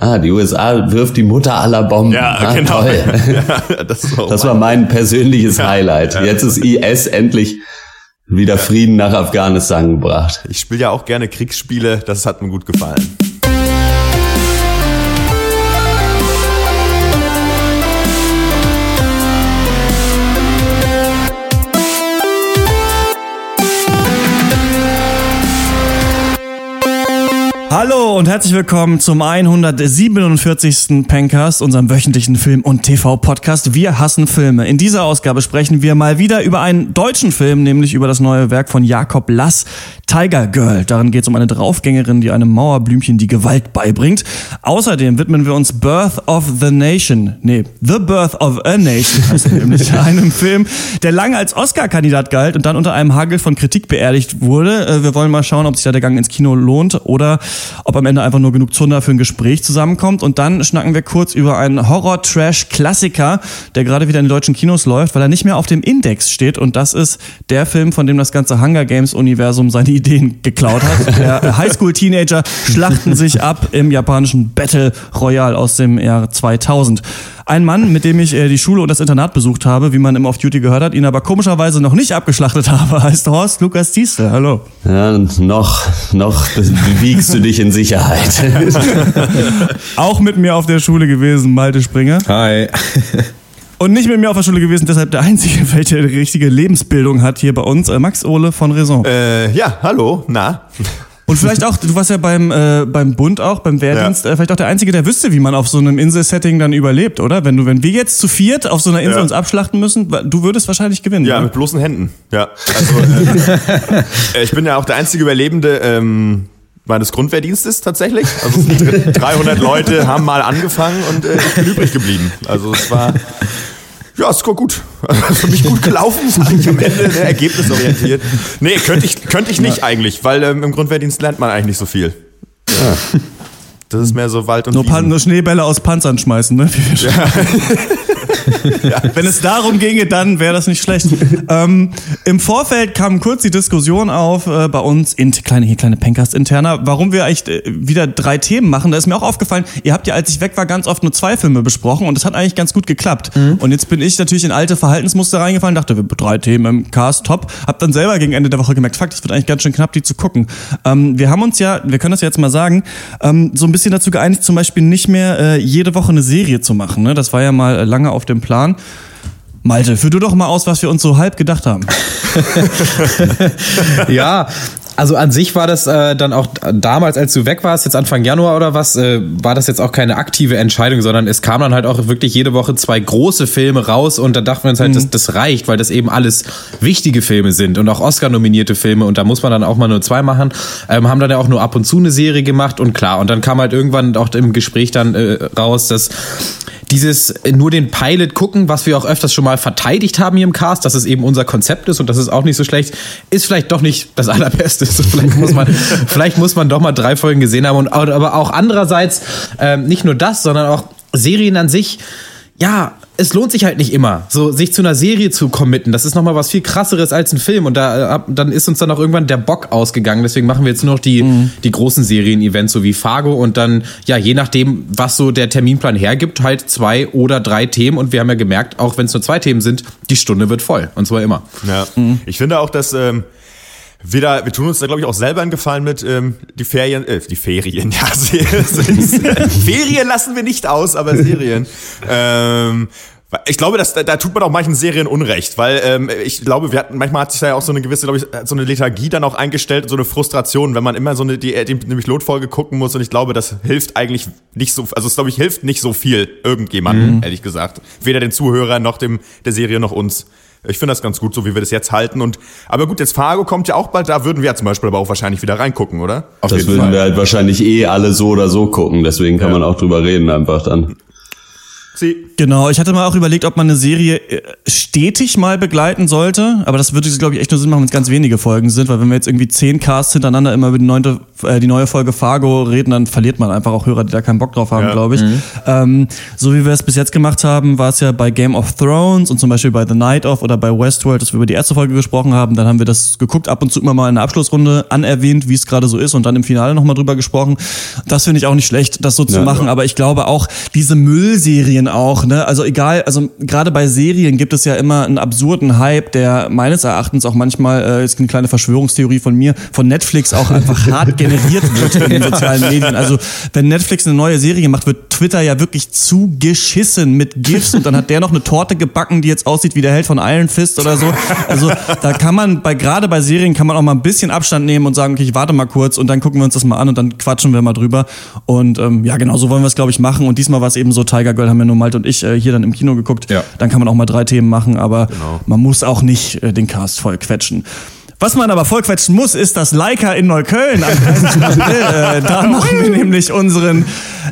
Ah, die USA wirft die Mutter aller Bomben. Ja, ah, genau. Toll. Ja, das Das war mein persönliches Ja, Highlight. ja. Jetzt ist IS endlich wieder Frieden nach Afghanistan gebracht. Ich spiele ja auch gerne Kriegsspiele, das hat mir gut gefallen. Hallo und herzlich willkommen zum 147. Pencast, unserem wöchentlichen Film- und TV-Podcast. Wir hassen Filme. In dieser Ausgabe sprechen wir mal wieder über einen deutschen Film, nämlich über das neue Werk von Jakob Lass, Tiger Girl. Darin geht es um eine Draufgängerin, die einem Mauerblümchen die Gewalt beibringt. Außerdem widmen wir uns Birth of the Nation. Nee, The Birth of a Nation heißt nämlich. Einem Film, der lange als Oscar-Kandidat galt und dann unter einem Hagel von Kritik beerdigt wurde. Äh, Wir wollen mal schauen, ob sich da der Gang ins Kino lohnt oder ob am Ende einfach nur genug Zunder für ein Gespräch zusammenkommt. Und dann schnacken wir kurz über einen Horror-Trash-Klassiker, der gerade wieder in den deutschen Kinos läuft, weil er nicht mehr auf dem Index steht. Und das ist der Film, von dem das ganze Hunger Games-Universum seine Ideen geklaut hat. Der Highschool-Teenager schlachten sich ab im japanischen Battle Royale aus dem Jahr 2000. Ein Mann, mit dem ich äh, die Schule und das Internat besucht habe, wie man im Off-Duty gehört hat, ihn aber komischerweise noch nicht abgeschlachtet habe, heißt Horst Lukas Diestel. Hallo. Ja, und noch, noch wiegst du dich in Sicherheit. Auch mit mir auf der Schule gewesen, Malte Springer. Hi. Und nicht mit mir auf der Schule gewesen, deshalb der Einzige, welcher die richtige Lebensbildung hat hier bei uns, äh, Max Ole von Raison. Äh, ja, hallo, na? Und vielleicht auch, du warst ja beim, äh, beim Bund auch, beim Wehrdienst, Ja. äh, vielleicht auch der Einzige, der wüsste, wie man auf so einem Inselsetting dann überlebt, oder? Wenn du, wenn wir jetzt zu viert auf so einer Insel Ja. uns abschlachten müssen, du würdest wahrscheinlich gewinnen. Ja, ne? mit bloßen Händen. Ja, also äh, ich bin ja auch der einzige Überlebende ähm, meines Grundwehrdienstes tatsächlich. Also es sind 300 Leute haben mal angefangen und äh, ich bin übrig geblieben. Also es war ja, es war gut. Also für mich gut gelaufen, sage ich am Ende, ne, ergebnisorientiert. Nee, könnte ich, könnte ich nicht eigentlich, weil ähm, im Grundwehrdienst lernt man eigentlich nicht so viel. Das ist mehr so Wald und Nur, Wiesen. Nur Schneebälle aus Panzern schmeißen, ne? Wie Wenn es darum ginge, dann wäre das nicht schlecht. ähm, Im Vorfeld kam kurz die Diskussion auf äh, bei uns, in, kleine, hier kleine Pencast interner, warum wir eigentlich äh, wieder drei Themen machen. Da ist mir auch aufgefallen, ihr habt ja, als ich weg war, ganz oft nur zwei Filme besprochen und das hat eigentlich ganz gut geklappt. Und jetzt bin ich natürlich in alte Verhaltensmuster reingefallen, dachte, wir drei Themen im Cast, top. Hab dann selber gegen Ende der Woche gemerkt, fuck, das wird eigentlich ganz schön knapp, die zu gucken. Ähm, wir haben uns ja, wir können das ja jetzt mal sagen, ähm, so ein bisschen dazu geeinigt, zum Beispiel nicht mehr äh, jede Woche eine Serie zu machen. Ne? Das war ja mal äh, lange auf dem Plan. Malte, führ du doch mal aus, was wir uns so halb gedacht haben. Ja, also an sich war das äh, dann auch damals, als du weg warst, jetzt Anfang Januar oder was, äh, war das jetzt auch keine aktive Entscheidung, sondern es kam dann halt auch wirklich jede Woche zwei große Filme raus und da dachten wir uns halt, das, das reicht, weil das eben alles wichtige Filme sind und auch Oscar-nominierte Filme und da muss man dann auch mal nur zwei machen. Ähm, haben dann ja auch nur ab und zu eine Serie gemacht und klar, und dann kam halt irgendwann auch im Gespräch dann äh, raus, dass dieses äh, nur den Pilot gucken, was wir auch öfters schon mal verteidigt haben hier im Cast, dass es eben unser Konzept ist und das ist auch nicht so schlecht, ist vielleicht doch nicht das allerbeste. So, vielleicht muss man, vielleicht muss man doch mal drei Folgen gesehen haben und aber auch andererseits ähm, nicht nur das, sondern auch Serien an sich. Ja, es lohnt sich halt nicht immer, so sich zu einer Serie zu committen. Das ist nochmal was viel krasseres als ein Film. Und da äh, ab- dann ist uns dann auch irgendwann der Bock ausgegangen. Deswegen machen wir jetzt nur noch die, die großen Serien-Events, so wie Fargo. Und dann, ja, je nachdem, was so der Terminplan hergibt, halt zwei oder drei Themen. Und wir haben ja gemerkt, auch wenn es nur zwei Themen sind, die Stunde wird voll. Und zwar immer. Ja. Ich finde auch, dass ähm, wieder, wir tun uns da glaube ich auch selber einen Gefallen mit ähm, die Ferien, äh, die Ferien, ja, Serien. Ferien lassen wir nicht aus, aber Serien. Ähm, ich glaube, dass, da, da tut man auch manchen Serien Unrecht, weil ähm, ich glaube, wir hatten, manchmal hat sich da ja auch so eine gewisse, glaube ich, so eine Lethargie dann auch eingestellt, so eine Frustration, wenn man immer so eine die, die nämlich Lotfolge gucken muss und ich glaube, das hilft eigentlich nicht so, also es glaube ich hilft nicht so viel irgendjemandem, ehrlich gesagt, weder den Zuhörern noch dem der Serie noch uns. Ich finde das ganz gut, so wie wir das jetzt halten. Und aber gut, jetzt Fargo kommt ja auch bald, da würden wir ja zum Beispiel aber auch wahrscheinlich wieder reingucken, oder? Auf Das würden wir halt wahrscheinlich eh alle so oder so gucken, deswegen kann Ja. man auch drüber reden einfach dann. Sie. Genau, ich hatte mal auch überlegt, ob man eine Serie äh, stetig mal begleiten sollte, aber das würde, glaube ich, echt nur Sinn machen, wenn es ganz wenige Folgen sind, weil wenn wir jetzt irgendwie zehn Casts hintereinander immer über die, neunte, äh, die neue Folge Fargo reden, dann verliert man einfach auch Hörer, die da keinen Bock drauf haben, Ja. glaube ich. Ähm, so wie wir es bis jetzt gemacht haben, war es ja bei Game of Thrones und zum Beispiel bei The Night of oder bei Westworld, dass wir über die erste Folge gesprochen haben, dann haben wir das geguckt, ab und zu immer mal in der Abschlussrunde anerwähnt, wie es gerade so ist und dann im Finale nochmal drüber gesprochen. Das finde ich auch nicht schlecht, das so zu Ja, machen, ja. aber ich glaube auch diese Müllserien auch, ne? Also egal, also gerade bei Serien gibt es ja immer einen absurden Hype, der meines Erachtens auch manchmal, äh, ist eine kleine Verschwörungstheorie von mir, von Netflix auch einfach hart generiert wird in den sozialen Medien. Also wenn Netflix eine neue Serie macht, wird Twitter ja wirklich zugeschissen mit GIFs und dann hat der noch eine Torte gebacken, die jetzt aussieht wie der Held von Iron Fist oder so. Also da kann man bei gerade bei Serien kann man auch mal ein bisschen Abstand nehmen und sagen, okay, ich warte mal kurz und dann gucken wir uns das mal an und dann quatschen wir mal drüber. Und ähm, ja, genau so wollen wir es, glaube ich, machen. Und diesmal war es eben so, Tiger Girl haben ja nur Malte und ich äh, hier dann im Kino geguckt. Ja. Dann kann man auch mal drei Themen machen, aber man muss auch nicht äh, den Cast voll quetschen. Was man aber voll quetschen muss, ist das Leica in Neukölln am 30. April. Äh, da machen wir nämlich unseren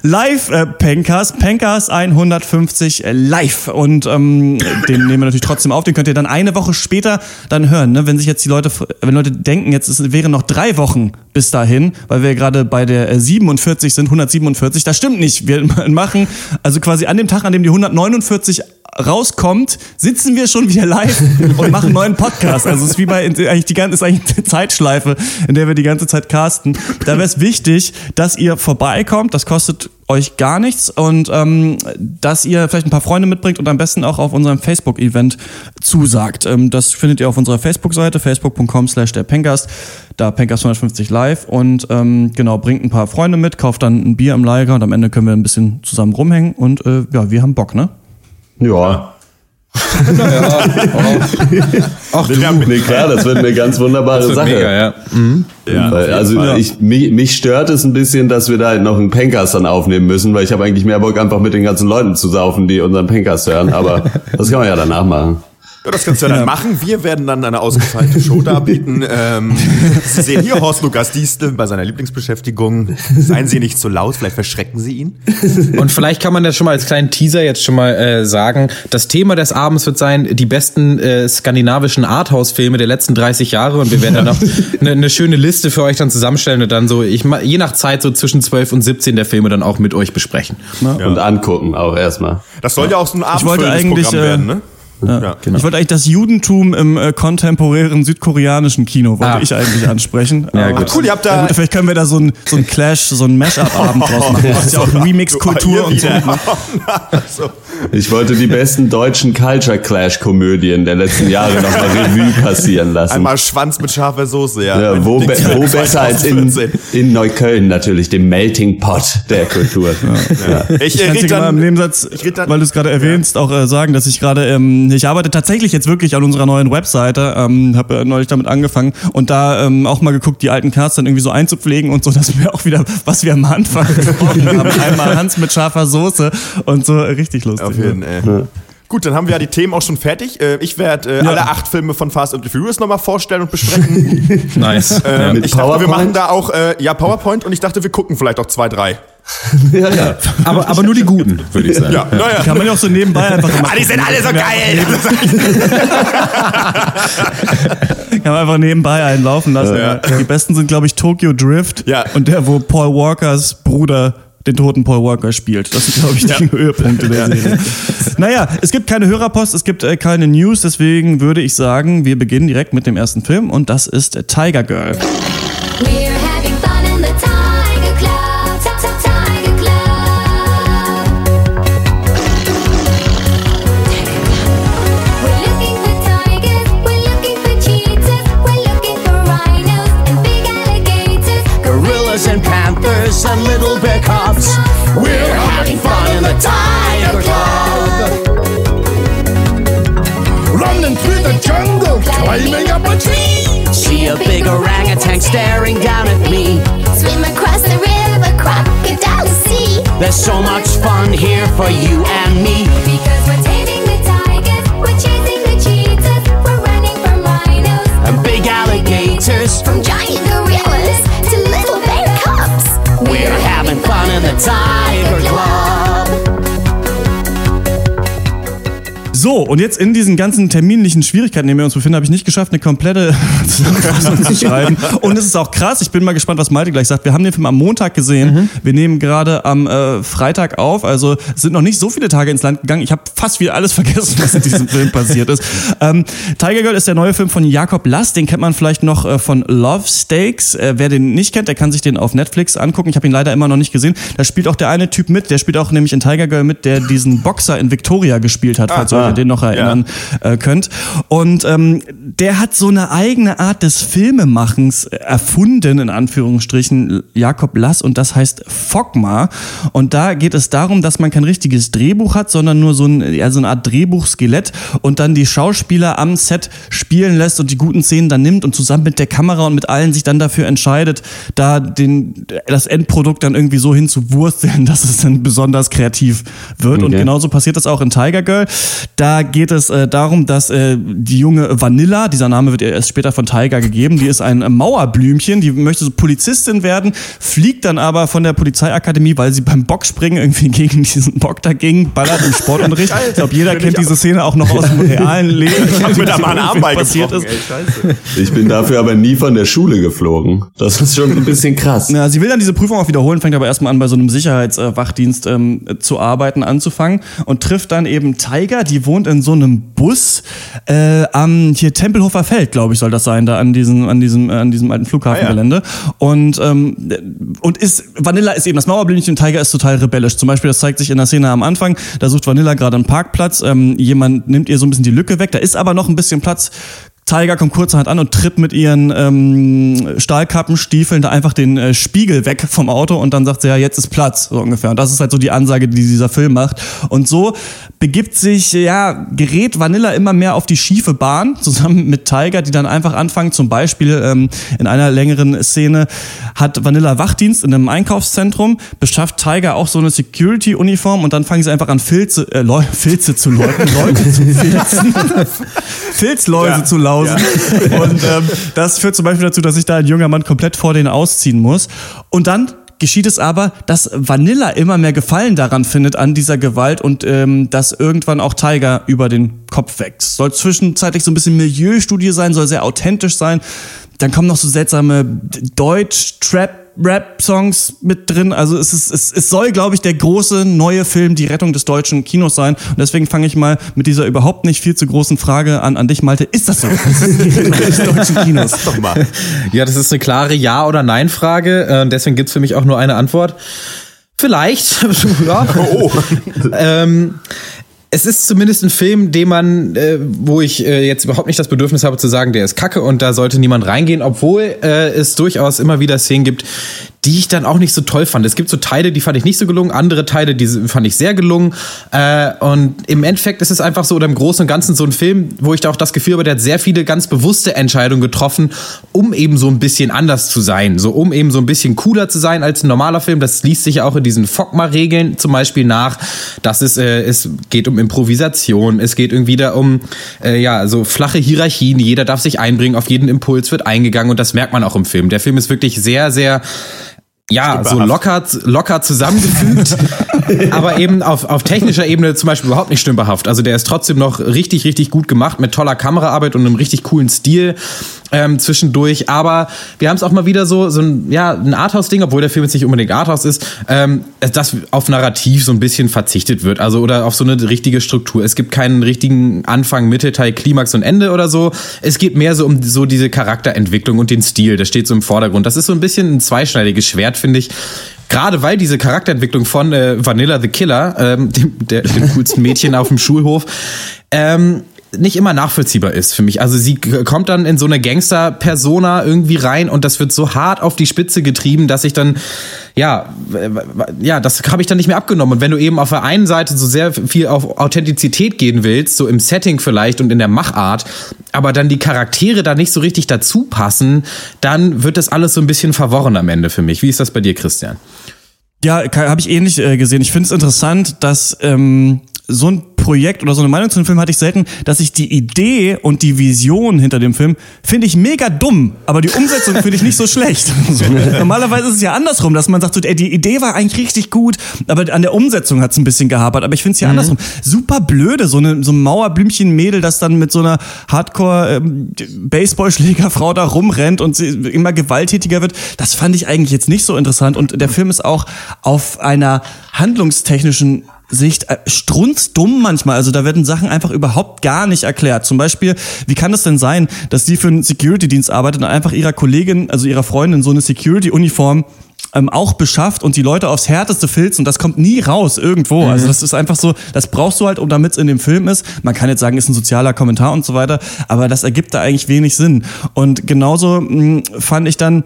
Live-Pencast, Pencast 150 live. Und ähm, den nehmen wir natürlich trotzdem auf. Den könnt ihr dann eine Woche später dann hören. Ne? Wenn sich jetzt die Leute, wenn Leute denken, jetzt es wären noch drei Wochen bis dahin, weil wir gerade bei der äh, 47 sind, 147. Das stimmt nicht. Wir machen also quasi an dem Tag, an dem die 149 rauskommt, sitzen wir schon wieder live und machen einen neuen Podcast. Also es ist wie bei eigentlich die ganze ist eigentlich eine Zeitschleife, in der wir die ganze Zeit casten. Da wäre es wichtig, dass ihr vorbeikommt. Das kostet euch gar nichts und ähm, dass ihr vielleicht ein paar Freunde mitbringt und am besten auch auf unserem Facebook-Event zusagt. Ähm, das findet ihr auf unserer Facebook-Seite, facebook.com slash der Pencast, da Pencast 150 live und ähm, genau, bringt ein paar Freunde mit, kauft dann ein Bier im Lager und am Ende können wir ein bisschen zusammen rumhängen und äh, ja, wir haben Bock, ne? Ja. Ach du, Nee, klar, das wird eine ganz wunderbare Sache. mega, ja. Weil, also ich, mich, mich stört es ein bisschen, dass wir da halt noch einen Pencast dann aufnehmen müssen, weil ich habe eigentlich mehr Bock, einfach mit den ganzen Leuten zu saufen, die unseren Pencast hören. Aber das kann man ja danach machen. Ja, das kannst du ja dann machen. Wir werden dann eine ausgefeilte Show darbieten. Ähm, Sie sehen hier Horst Lukas Diestel bei seiner Lieblingsbeschäftigung. Seien Sie nicht zu laut, vielleicht verschrecken Sie ihn. Und vielleicht kann man das schon mal als kleinen Teaser jetzt schon mal äh, sagen. Das Thema des Abends wird sein, die besten äh, skandinavischen Arthouse-Filme der letzten 30 Jahre. Und wir werden dann noch eine ne schöne Liste für euch dann zusammenstellen und dann so, ich je nach Zeit so zwischen 12 und 17 der Filme dann auch mit euch besprechen. Und angucken auch erstmal. Das soll ja auch so ein Ich wollte abendfüllendes eigentlich, Programm äh, werden, ne? Ja. Ich wollte eigentlich das Judentum im äh, kontemporären südkoreanischen Kino wollte Ah. ich eigentlich ansprechen. Ja, Aber- gut. Cool, ihr habt da... gut, vielleicht können wir da so ein, so ein Clash, so ein Mash-up-Abend draus machen. Das ist ja auch Remix-Kultur und so. wieder. ne? so. Ich wollte die besten deutschen Culture Clash Komödien der letzten Jahre nochmal Revue passieren lassen. Einmal Schwanz mit scharfer Soße, ja. ja, wo, be wo besser als in, 2014. in Neukölln natürlich, dem Melting Pot der Kultur. Ja. Ich, Ich äh, kann dir mal im Nebensatz, ich weil du es gerade erwähnst, auch äh, sagen, dass ich gerade, ähm, ich arbeite tatsächlich jetzt wirklich an unserer neuen Webseite, ähm, habe äh, neulich damit angefangen und da ähm, auch mal geguckt, die alten Cards dann irgendwie so einzupflegen und so, dass wir auch wieder, was wir am Anfang gesprochen haben, einmal Hans mit scharfer Soße und so, äh, richtig lustig. Auf jeden, ey. Gut, dann haben wir ja die Themen auch schon fertig. Äh, Ich werde äh, alle acht Filme von Fast and the Furious nochmal vorstellen und besprechen. Nice. Ähm, Mit ich dachte, wir PowerPoint? machen da auch, äh, ja, PowerPoint und ich dachte, wir gucken vielleicht auch zwei, drei. Ja, ja. aber, aber nur die Guten, würde ich sagen. Ja, naja. Kann man ja auch so nebenbei einfach immer Ah, die sind alle so geil! Kann man einfach nebenbei einlaufen lassen. Ja. Die besten sind, glaube ich, Tokyo Drift Ja. und der, wo Paul Walkers Bruder den toten Paul Walker spielt. Das sind, glaube ich, die Höhepunkte der Serie. Naja, es gibt keine Hörerpost, es gibt äh, keine News, deswegen würde ich sagen, wir beginnen direkt mit dem ersten Film und das ist äh, Tiger Girl. Jungle, climbing up a tree. See a big orangutan staring down at me. Swim across the river, crocodile sea. There's so much fun here for you and me. Because we're taming the tigers, we're chasing the cheetahs, we're running from rhinos, And big alligators. from giant gorillas to little bear cubs. We're having fun in the Tiger So, und jetzt in diesen ganzen terminlichen Schwierigkeiten, in denen wir uns befinden, habe ich nicht geschafft, eine komplette Zusammenfassung zu schreiben. Und es ist auch krass, ich bin mal gespannt, was Malte gleich sagt. Wir haben den Film am Montag gesehen. Wir nehmen gerade am äh, Freitag auf, also es sind noch nicht so viele Tage ins Land gegangen. Ich habe fast wieder alles vergessen, was in diesem Film passiert ist. Ähm, Tiger Girl ist der neue Film von Jakob Lass, den kennt man vielleicht noch äh, von Love Stakes. Äh, wer den nicht kennt, der kann sich den auf Netflix angucken. Ich habe ihn leider immer noch nicht gesehen. Da spielt auch der eine Typ mit, der spielt auch nämlich in Tiger Girl mit, der diesen Boxer in Victoria gespielt hat, falls ihr den noch erinnern äh, könnt. Und ähm, der hat so eine eigene Art des Filmemachens erfunden, in Anführungsstrichen, Jakob Lass, und das heißt Fogma. Und da geht es darum, dass man kein richtiges Drehbuch hat, sondern nur so, ein, ja, so eine Art Drehbuchskelett und dann die Schauspieler am Set spielen lässt und die guten Szenen dann nimmt und zusammen mit der Kamera und mit allen sich dann dafür entscheidet, da den, das Endprodukt dann irgendwie so hinzuwursteln, dass es dann besonders kreativ wird. Und Okay. genauso passiert das auch in Tiger Girl. Da geht es äh, darum, dass äh, die junge Vanilla, dieser Name wird ihr erst später von Tiger gegeben, die ist ein äh, Mauerblümchen, die möchte so Polizistin werden, fliegt dann aber von der Polizeiakademie, weil sie beim Bockspringen irgendwie gegen diesen Bock dagegen ballert im Sportunterricht. Ich glaube, jeder kennt diese Szene auch noch aus dem realen Leben. Ich hab mir da mal einen Arm passiert ist. ey. Ich bin dafür aber nie von der Schule geflogen. Das ist schon ein bisschen krass. Ja, sie will dann diese Prüfung auch wiederholen, fängt aber erstmal an, bei so einem Sicherheitswachdienst ähm, zu arbeiten, anzufangen und trifft dann eben Tiger, die wohnt in so einem Bus äh, am hier Tempelhofer Feld, glaube ich, soll das sein, da an diesem, an diesem, äh, an diesem alten Flughafengelände. Und, ähm, und ist, Vanilla ist eben das Mauerblümchen, Tiger ist total rebellisch. Zum Beispiel, das zeigt sich in der Szene am Anfang, da sucht Vanilla gerade einen Parkplatz, ähm, jemand nimmt ihr so ein bisschen die Lücke weg, da ist aber noch ein bisschen Platz. Tiger kommt kurzerhand an und tritt mit ihren ähm, Stahlkappenstiefeln da einfach den äh, Spiegel weg vom Auto und dann sagt sie, ja, jetzt ist Platz, so ungefähr. Und das ist halt so die Ansage, die dieser Film macht. Und so begibt sich, ja, gerät Vanilla immer mehr auf die schiefe Bahn, zusammen mit Tiger, die dann einfach anfangen, zum Beispiel ähm, in einer längeren Szene hat Vanilla Wachdienst in einem Einkaufszentrum, beschafft Tiger auch so eine Security-Uniform und dann fangen sie einfach an, Filze, äh, Filze zu läuten, Leute zu filzen. Filzläuse Ja. zu lausen. Und ähm, das führt zum Beispiel dazu, dass sich da ein junger Mann komplett vor denen ausziehen muss. Und dann geschieht es aber, dass Vanilla immer mehr Gefallen daran findet an dieser Gewalt und ähm, dass irgendwann auch Tiger über den Kopf wächst. Soll zwischenzeitlich so ein bisschen Milieustudie sein, soll sehr authentisch sein. Dann kommen noch so seltsame Deutsch-Trap Rap-Songs mit drin. Also es, ist, es, es soll, glaube ich, der große neue Film, die Rettung des deutschen Kinos sein. Und deswegen fange ich mal mit dieser überhaupt nicht viel zu großen Frage an, an dich, Malte. Ist das so? Ist das die Rettung des deutschen Kinos? Doch mal. Ja, das ist eine klare Ja- oder Nein-Frage. Äh, deswegen gibt's für mich auch nur eine Antwort. Vielleicht. ja. Oh, ähm, es ist zumindest ein Film, den man, äh, wo ich äh, jetzt überhaupt nicht das Bedürfnis habe zu sagen, der ist kacke und da sollte niemand reingehen, obwohl äh, es durchaus immer wieder Szenen gibt, die ich dann auch nicht so toll fand. Es gibt so Teile, die fand ich nicht so gelungen, andere Teile, die fand ich sehr gelungen. Äh, und im Endeffekt ist es einfach so, oder im Großen und Ganzen so ein Film, wo ich da auch das Gefühl habe, der hat sehr viele ganz bewusste Entscheidungen getroffen, um eben so ein bisschen anders zu sein. So, um eben so ein bisschen cooler zu sein als ein normaler Film. Das liest sich ja auch in diesen Fogma-Regeln zum Beispiel nach. Das ist, äh, es geht um Improvisation, es geht irgendwie da um, äh, ja, so flache Hierarchien. Jeder darf sich einbringen, auf jeden Impuls wird eingegangen und das merkt man auch im Film. Der Film ist wirklich sehr, sehr ja, so locker, locker zusammengefügt, aber eben auf, auf technischer Ebene zum Beispiel überhaupt nicht stümperhaft. Also der ist trotzdem noch richtig, richtig gut gemacht mit toller Kameraarbeit und einem richtig coolen Stil ähm, zwischendurch. Aber wir haben es auch mal wieder so, so ein, ja, ein Arthouse-Ding, obwohl der Film jetzt nicht unbedingt Arthouse ist, ähm, dass auf Narrativ so ein bisschen verzichtet wird. Also oder auf so eine richtige Struktur. Es gibt keinen richtigen Anfang, Mitte, Teil, Klimax und Ende oder so. Es geht mehr so um so diese Charakterentwicklung und den Stil. Das steht so im Vordergrund. Das ist so ein bisschen ein zweischneidiges Schwert, finde ich. Gerade weil diese Charakterentwicklung von äh, Vanilla the Killer, ähm, dem, der, dem coolsten Mädchen auf dem Schulhof, ähm, nicht immer nachvollziehbar ist für mich. Also sie kommt dann in so eine Gangster-Persona irgendwie rein und das wird so hart auf die Spitze getrieben, dass ich dann, ja, ja, das habe ich dann nicht mehr abgenommen. Und wenn du eben auf der einen Seite so sehr viel auf Authentizität gehen willst, so im Setting vielleicht und in der Machart, aber dann die Charaktere da nicht so richtig dazu passen, dann wird das alles so ein bisschen verworren am Ende für mich. Wie ist das bei dir, Christian? Ja, habe ich ähnlich äh, gesehen. Ich finde es interessant, dass ähm, so ein Projekt oder so eine Meinung zu dem Film hatte ich selten, dass ich die Idee und die Vision hinter dem Film finde ich mega dumm, aber die Umsetzung finde ich nicht so schlecht. So. Normalerweise ist es ja andersrum, dass man sagt, so, ey, die Idee war eigentlich richtig gut, aber an der Umsetzung hat es ein bisschen gehapert. Aber ich finde es ja andersrum. Super blöde, so, eine, so ein Mauerblümchen-Mädel, das dann mit so einer Hardcore-Baseballschlägerfrau da rumrennt und sie immer gewalttätiger wird. Das fand ich eigentlich jetzt nicht so interessant. Und der Film ist auch auf einer handlungstechnischen Sicht äh, strunzdumm manchmal. Also da werden Sachen einfach überhaupt gar nicht erklärt. Zum Beispiel, wie kann es denn sein, dass sie für einen Security-Dienst arbeitet und einfach ihrer Kollegin, also ihrer Freundin, so eine Security-Uniform ähm, auch beschafft und die Leute aufs Härteste filzt und das kommt nie raus irgendwo. Also das ist einfach so, das brauchst du halt, um damit es in dem Film ist. Man kann jetzt sagen, ist ein sozialer Kommentar und so weiter, aber das ergibt da eigentlich wenig Sinn. Und genauso mh, fand ich dann,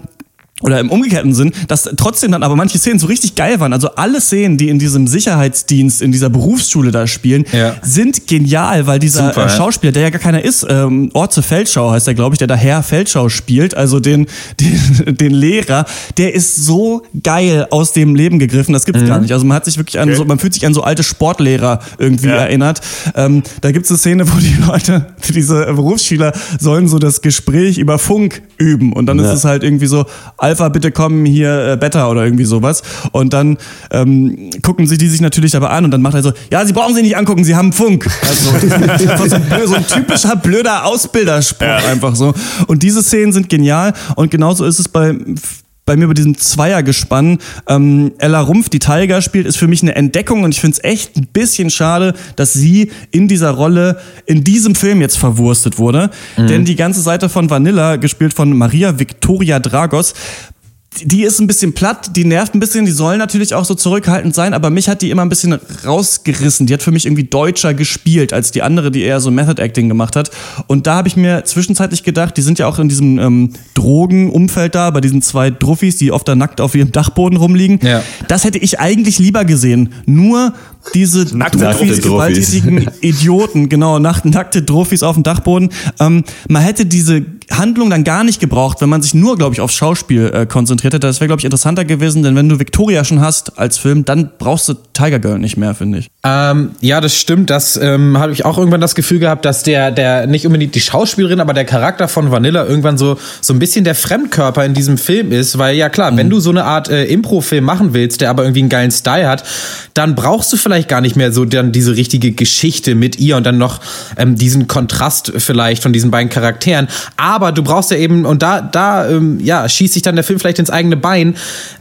oder im umgekehrten Sinn, dass trotzdem dann aber manche Szenen so richtig geil waren. Also alle Szenen, die in diesem Sicherheitsdienst, in dieser Berufsschule da spielen, Ja. sind genial, weil dieser Super, äh. Schauspieler, der ja gar keiner ist, ähm, Orze Feldschau heißt er, glaube ich, der da Herr Feldschau spielt, also den, den, den Lehrer, der ist so geil aus dem Leben gegriffen, das gibt's gar nicht. Also man hat sich wirklich an so, man fühlt sich an so alte Sportlehrer irgendwie Ja. erinnert. Ähm, da gibt's eine Szene, wo die Leute, diese Berufsschüler sollen so das Gespräch über Funk üben und dann Ja. ist es halt irgendwie so, Alpha, bitte kommen hier äh, Beta oder irgendwie sowas. Und dann ähm, gucken sie die sich natürlich aber an und dann macht er so, ja, sie brauchen sie nicht angucken, sie haben Funk. Also so, ein, blö- so ein typischer blöder Ausbilderspruch einfach so. Und diese Szenen sind genial und genauso ist es bei bei mir bei diesem Zweiergespann. Ähm, Ella Rumpf, die Tiger spielt, ist für mich eine Entdeckung und ich finde es echt ein bisschen schade, dass sie in dieser Rolle in diesem Film jetzt verwurstet wurde. Denn die ganze Seite von Vanilla, gespielt von Maria Victoria Dragos, die ist ein bisschen platt, die nervt ein bisschen, die soll natürlich auch so zurückhaltend sein, aber mich hat die immer ein bisschen rausgerissen. Die hat für mich irgendwie deutscher gespielt als die andere, die eher so Method Acting gemacht hat. Und da habe ich mir zwischenzeitlich gedacht, die sind ja auch in diesem ähm, Drogenumfeld da, bei diesen zwei Druffis, die oft da nackt auf ihrem Dachboden rumliegen. Ja. Das hätte ich eigentlich lieber gesehen. Nur diese Nackte Druffis. gewalttätigen Idioten, genau, nack, nackte Druffis auf dem Dachboden. Ähm, man hätte diese Handlung dann gar nicht gebraucht, wenn man sich nur, glaube ich, aufs Schauspiel äh, konzentriert hätte. Das wäre, glaube ich, interessanter gewesen, denn wenn du Victoria schon hast als Film, dann brauchst du Tiger Girl nicht mehr, finde ich. Ähm, ja, das stimmt. Das ähm, habe ich auch irgendwann das Gefühl gehabt, dass der, der nicht unbedingt die Schauspielerin, aber der Charakter von Vanilla irgendwann so so ein bisschen der Fremdkörper in diesem Film ist, weil ja klar, wenn du so eine Art äh, Impro-Film machen willst, der aber irgendwie einen geilen Style hat, dann brauchst du vielleicht gar nicht mehr so dann diese richtige Geschichte mit ihr und dann noch ähm, diesen Kontrast vielleicht von diesen beiden Charakteren. Aber du brauchst ja eben und da da ähm, ja schießt sich dann der Film vielleicht ins eigene Bein.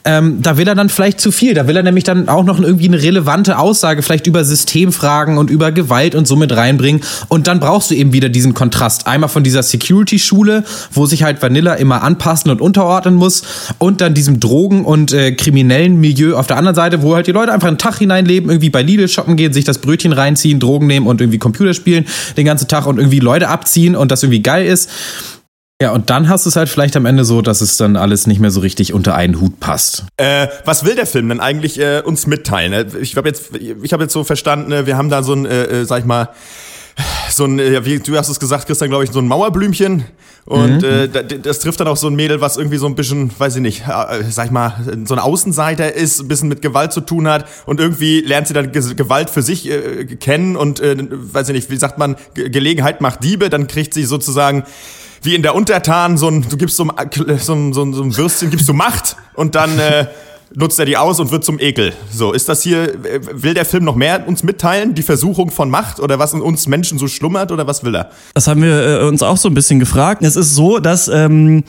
Ähm, da will er dann vielleicht zu viel. Da will er nämlich dann auch noch irgendwie eine relevante Aussage vielleicht über Systemfragen und über Gewalt und so mit reinbringen. Und dann brauchst du eben wieder diesen Kontrast. Einmal von dieser Security-Schule, wo sich halt Vanilla immer anpassen und unterordnen muss. Und dann diesem Drogen- und äh, kriminellen Milieu auf der anderen Seite, wo halt die Leute einfach einen Tag hineinleben, irgendwie bei Lidl shoppen gehen, sich das Brötchen reinziehen, Drogen nehmen und irgendwie Computer spielen den ganzen Tag und irgendwie Leute abziehen und das irgendwie geil ist. Ja, und dann hast du es halt vielleicht am Ende so, dass es dann alles nicht mehr so richtig unter einen Hut passt. Äh, was will der Film denn eigentlich äh, uns mitteilen? Äh, Ich habe jetzt, habe jetzt so verstanden, äh, wir haben da so ein, äh, äh, sag ich mal, so ein, wie du hast es gesagt, Christian, glaube ich, so ein Mauerblümchen. Und äh, da- das trifft dann auch so ein Mädel, was irgendwie so ein bisschen, weiß ich nicht, äh, sag ich mal, so ein Außenseiter ist, ein bisschen mit Gewalt zu tun hat und irgendwie lernt sie dann Ge- Gewalt für sich äh, kennen und, äh, weiß ich nicht, wie sagt man, Ge Gelegenheit macht Diebe, dann kriegt sie sozusagen wie in der Untertan so ein, du gibst so ein, so ein, so ein, so ein Würstchen, gibst du Macht und dann äh, nutzt er die aus und wird zum Ekel. So, ist das hier, will der Film noch mehr uns mitteilen? Die Versuchung von Macht oder was in uns Menschen so schlummert oder was will er? Das haben wir äh, uns auch so ein bisschen gefragt. Es ist so, dass ähm,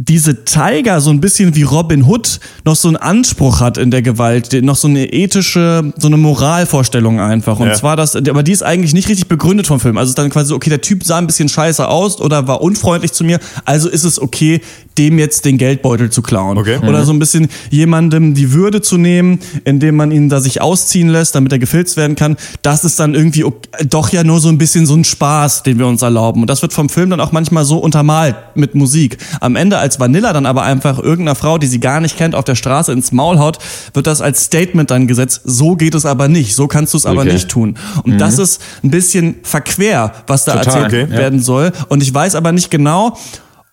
diese Tiger so ein bisschen wie Robin Hood noch so einen Anspruch hat in der Gewalt, noch so eine ethische, so eine Moralvorstellung einfach. Und Ja. zwar das, aber die ist eigentlich nicht richtig begründet vom Film. Also es ist dann quasi so, okay, der Typ sah ein bisschen scheiße aus oder war unfreundlich zu mir, also ist es okay, dem jetzt den Geldbeutel zu klauen. Okay. Oder so ein bisschen jemandem die Würde zu nehmen, indem man ihn da sich ausziehen lässt, damit er gefilzt werden kann. Das ist dann irgendwie ok- doch ja nur so ein bisschen so ein Spaß, den wir uns erlauben. Und das wird vom Film dann auch manchmal so untermalt mit Musik. Am Ende als Vanilla dann aber einfach irgendeiner Frau, die sie gar nicht kennt, auf der Straße ins Maul haut, wird das als Statement dann gesetzt. So geht es aber nicht. So kannst du es aber Okay. nicht tun. Und das ist ein bisschen verquer, was da Total, erzählt okay, werden soll. Und ich weiß aber nicht genau,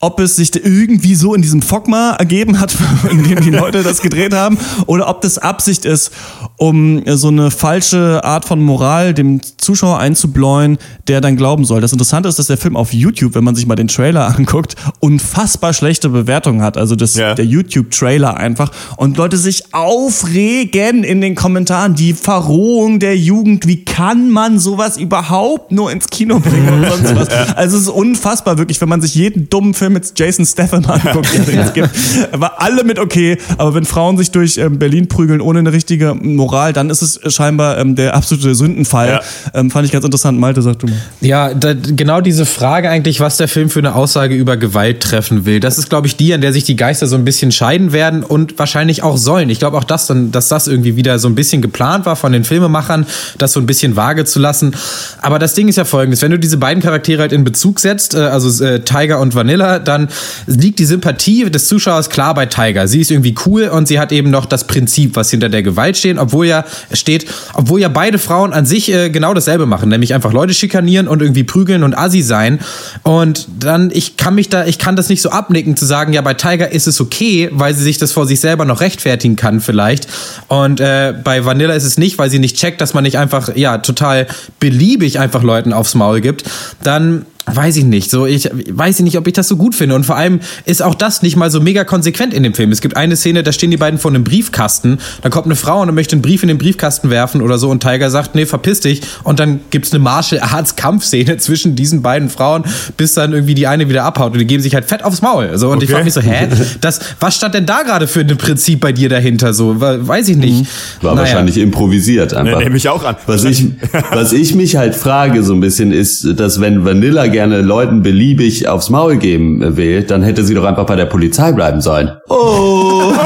ob es sich irgendwie so in diesem Fogma ergeben hat, in dem die Leute das gedreht haben, oder ob das Absicht ist, um so eine falsche Art von Moral dem Zuschauer einzubläuen, der dann glauben soll. Das Interessante ist, dass der Film auf YouTube, wenn man sich mal den Trailer anguckt, unfassbar schlechte Bewertungen hat. Also das, Ja. der YouTube-Trailer einfach. Und Leute sich aufregen in den Kommentaren. Die Verrohung der Jugend. Wie kann man sowas überhaupt nur ins Kino bringen und sonst was? Also es ist unfassbar wirklich, wenn man sich jeden dummen Film mit Jason Statham anguckt, den es gibt. War alle mit okay. Aber wenn Frauen sich durch ähm, Berlin prügeln ohne eine richtige Moral, dann ist es scheinbar ähm, der absolute Sündenfall. Ja. Ähm, fand ich ganz interessant. Malte, sag du mal. Ja, da, genau diese Frage eigentlich, was der Film für eine Aussage über Gewalt treffen will. Das ist, glaube ich, die, an der sich die Geister so ein bisschen scheiden werden und wahrscheinlich auch sollen. Ich glaube auch, dass, dann, dass das irgendwie wieder so ein bisschen geplant war von den Filmemachern, das so ein bisschen vage zu lassen. Aber das Ding ist ja folgendes, wenn du diese beiden Charaktere halt in Bezug setzt, äh, also äh, Tiger und Vanilla, dann liegt die Sympathie des Zuschauers klar bei Tiger. Sie ist irgendwie cool und sie hat eben noch das Prinzip, was hinter der Gewalt steht, obwohl ja steht, obwohl ja beide Frauen an sich äh, genau dasselbe machen, nämlich einfach Leute schikanieren und irgendwie prügeln und assi sein. Und dann, ich kann mich da, ich kann das nicht so abnicken zu sagen, ja, bei Tiger ist es okay, weil sie sich das vor sich selber noch rechtfertigen kann vielleicht. Und äh, bei Vanilla ist es nicht, weil sie nicht checkt, dass man nicht einfach, ja, total beliebig einfach Leuten aufs Maul gibt. Dann Weiß ich nicht. So, ich weiß ich nicht, ob ich das so gut finde. Und vor allem ist auch das nicht mal so mega konsequent in dem Film. Es gibt eine Szene, da stehen die beiden vor einem Briefkasten. Da kommt eine Frau und möchte einen Brief in den Briefkasten werfen oder so. Und Tiger sagt, nee, verpiss dich. Und dann gibt's eine Martial Arts Kampfszene zwischen diesen beiden Frauen, bis dann irgendwie die eine wieder abhaut. Und die geben sich halt fett aufs Maul. So, und ich Okay. frage mich so, hä? Das, was stand denn da gerade für ein Prinzip bei dir dahinter? So, weiß ich nicht. War Naja. wahrscheinlich improvisiert einfach. nehme ich auch an. Was ich, was ich mich halt frage so ein bisschen ist, dass wenn Vanilla gerne Leuten beliebig aufs Maul geben will, dann hätte sie doch einfach bei der Polizei bleiben sollen. Oh!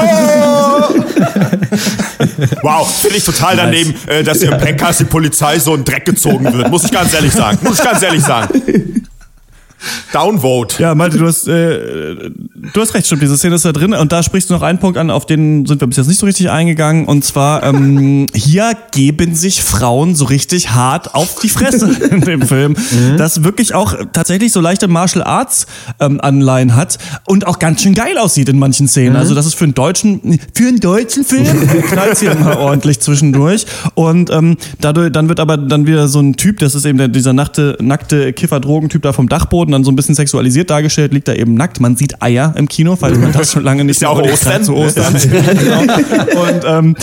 Wow, finde ich total daneben, äh, dass hier im Pencast die Polizei so in Dreck gezogen wird. Muss ich ganz ehrlich sagen. Muss ich ganz ehrlich sagen. Downvote. Ja, Malte, du hast, äh, du hast recht, stimmt, diese Szene ist da drin. Und da sprichst du noch einen Punkt an, auf den sind wir bis jetzt nicht so richtig eingegangen. Und zwar, ähm, hier geben sich Frauen so richtig hart auf die Fresse in dem Film, das wirklich auch tatsächlich so leichte Martial Arts ähm, Anleihen hat und auch ganz schön geil aussieht in manchen Szenen, also das ist für einen deutschen, für einen deutschen Film? Knallt hier immer ordentlich zwischendurch. Und ähm, dadurch, dann wird aber dann wieder so ein Typ, das ist eben der, dieser nackte, nackte Kiffer-Drogentyp da vom Dachboden, dann so ein bisschen sexualisiert dargestellt, liegt da eben nackt. Man sieht Eier im Kino, falls man das schon lange nicht Ist ja auch Ostern. zu Ostern. genau. Und ähm,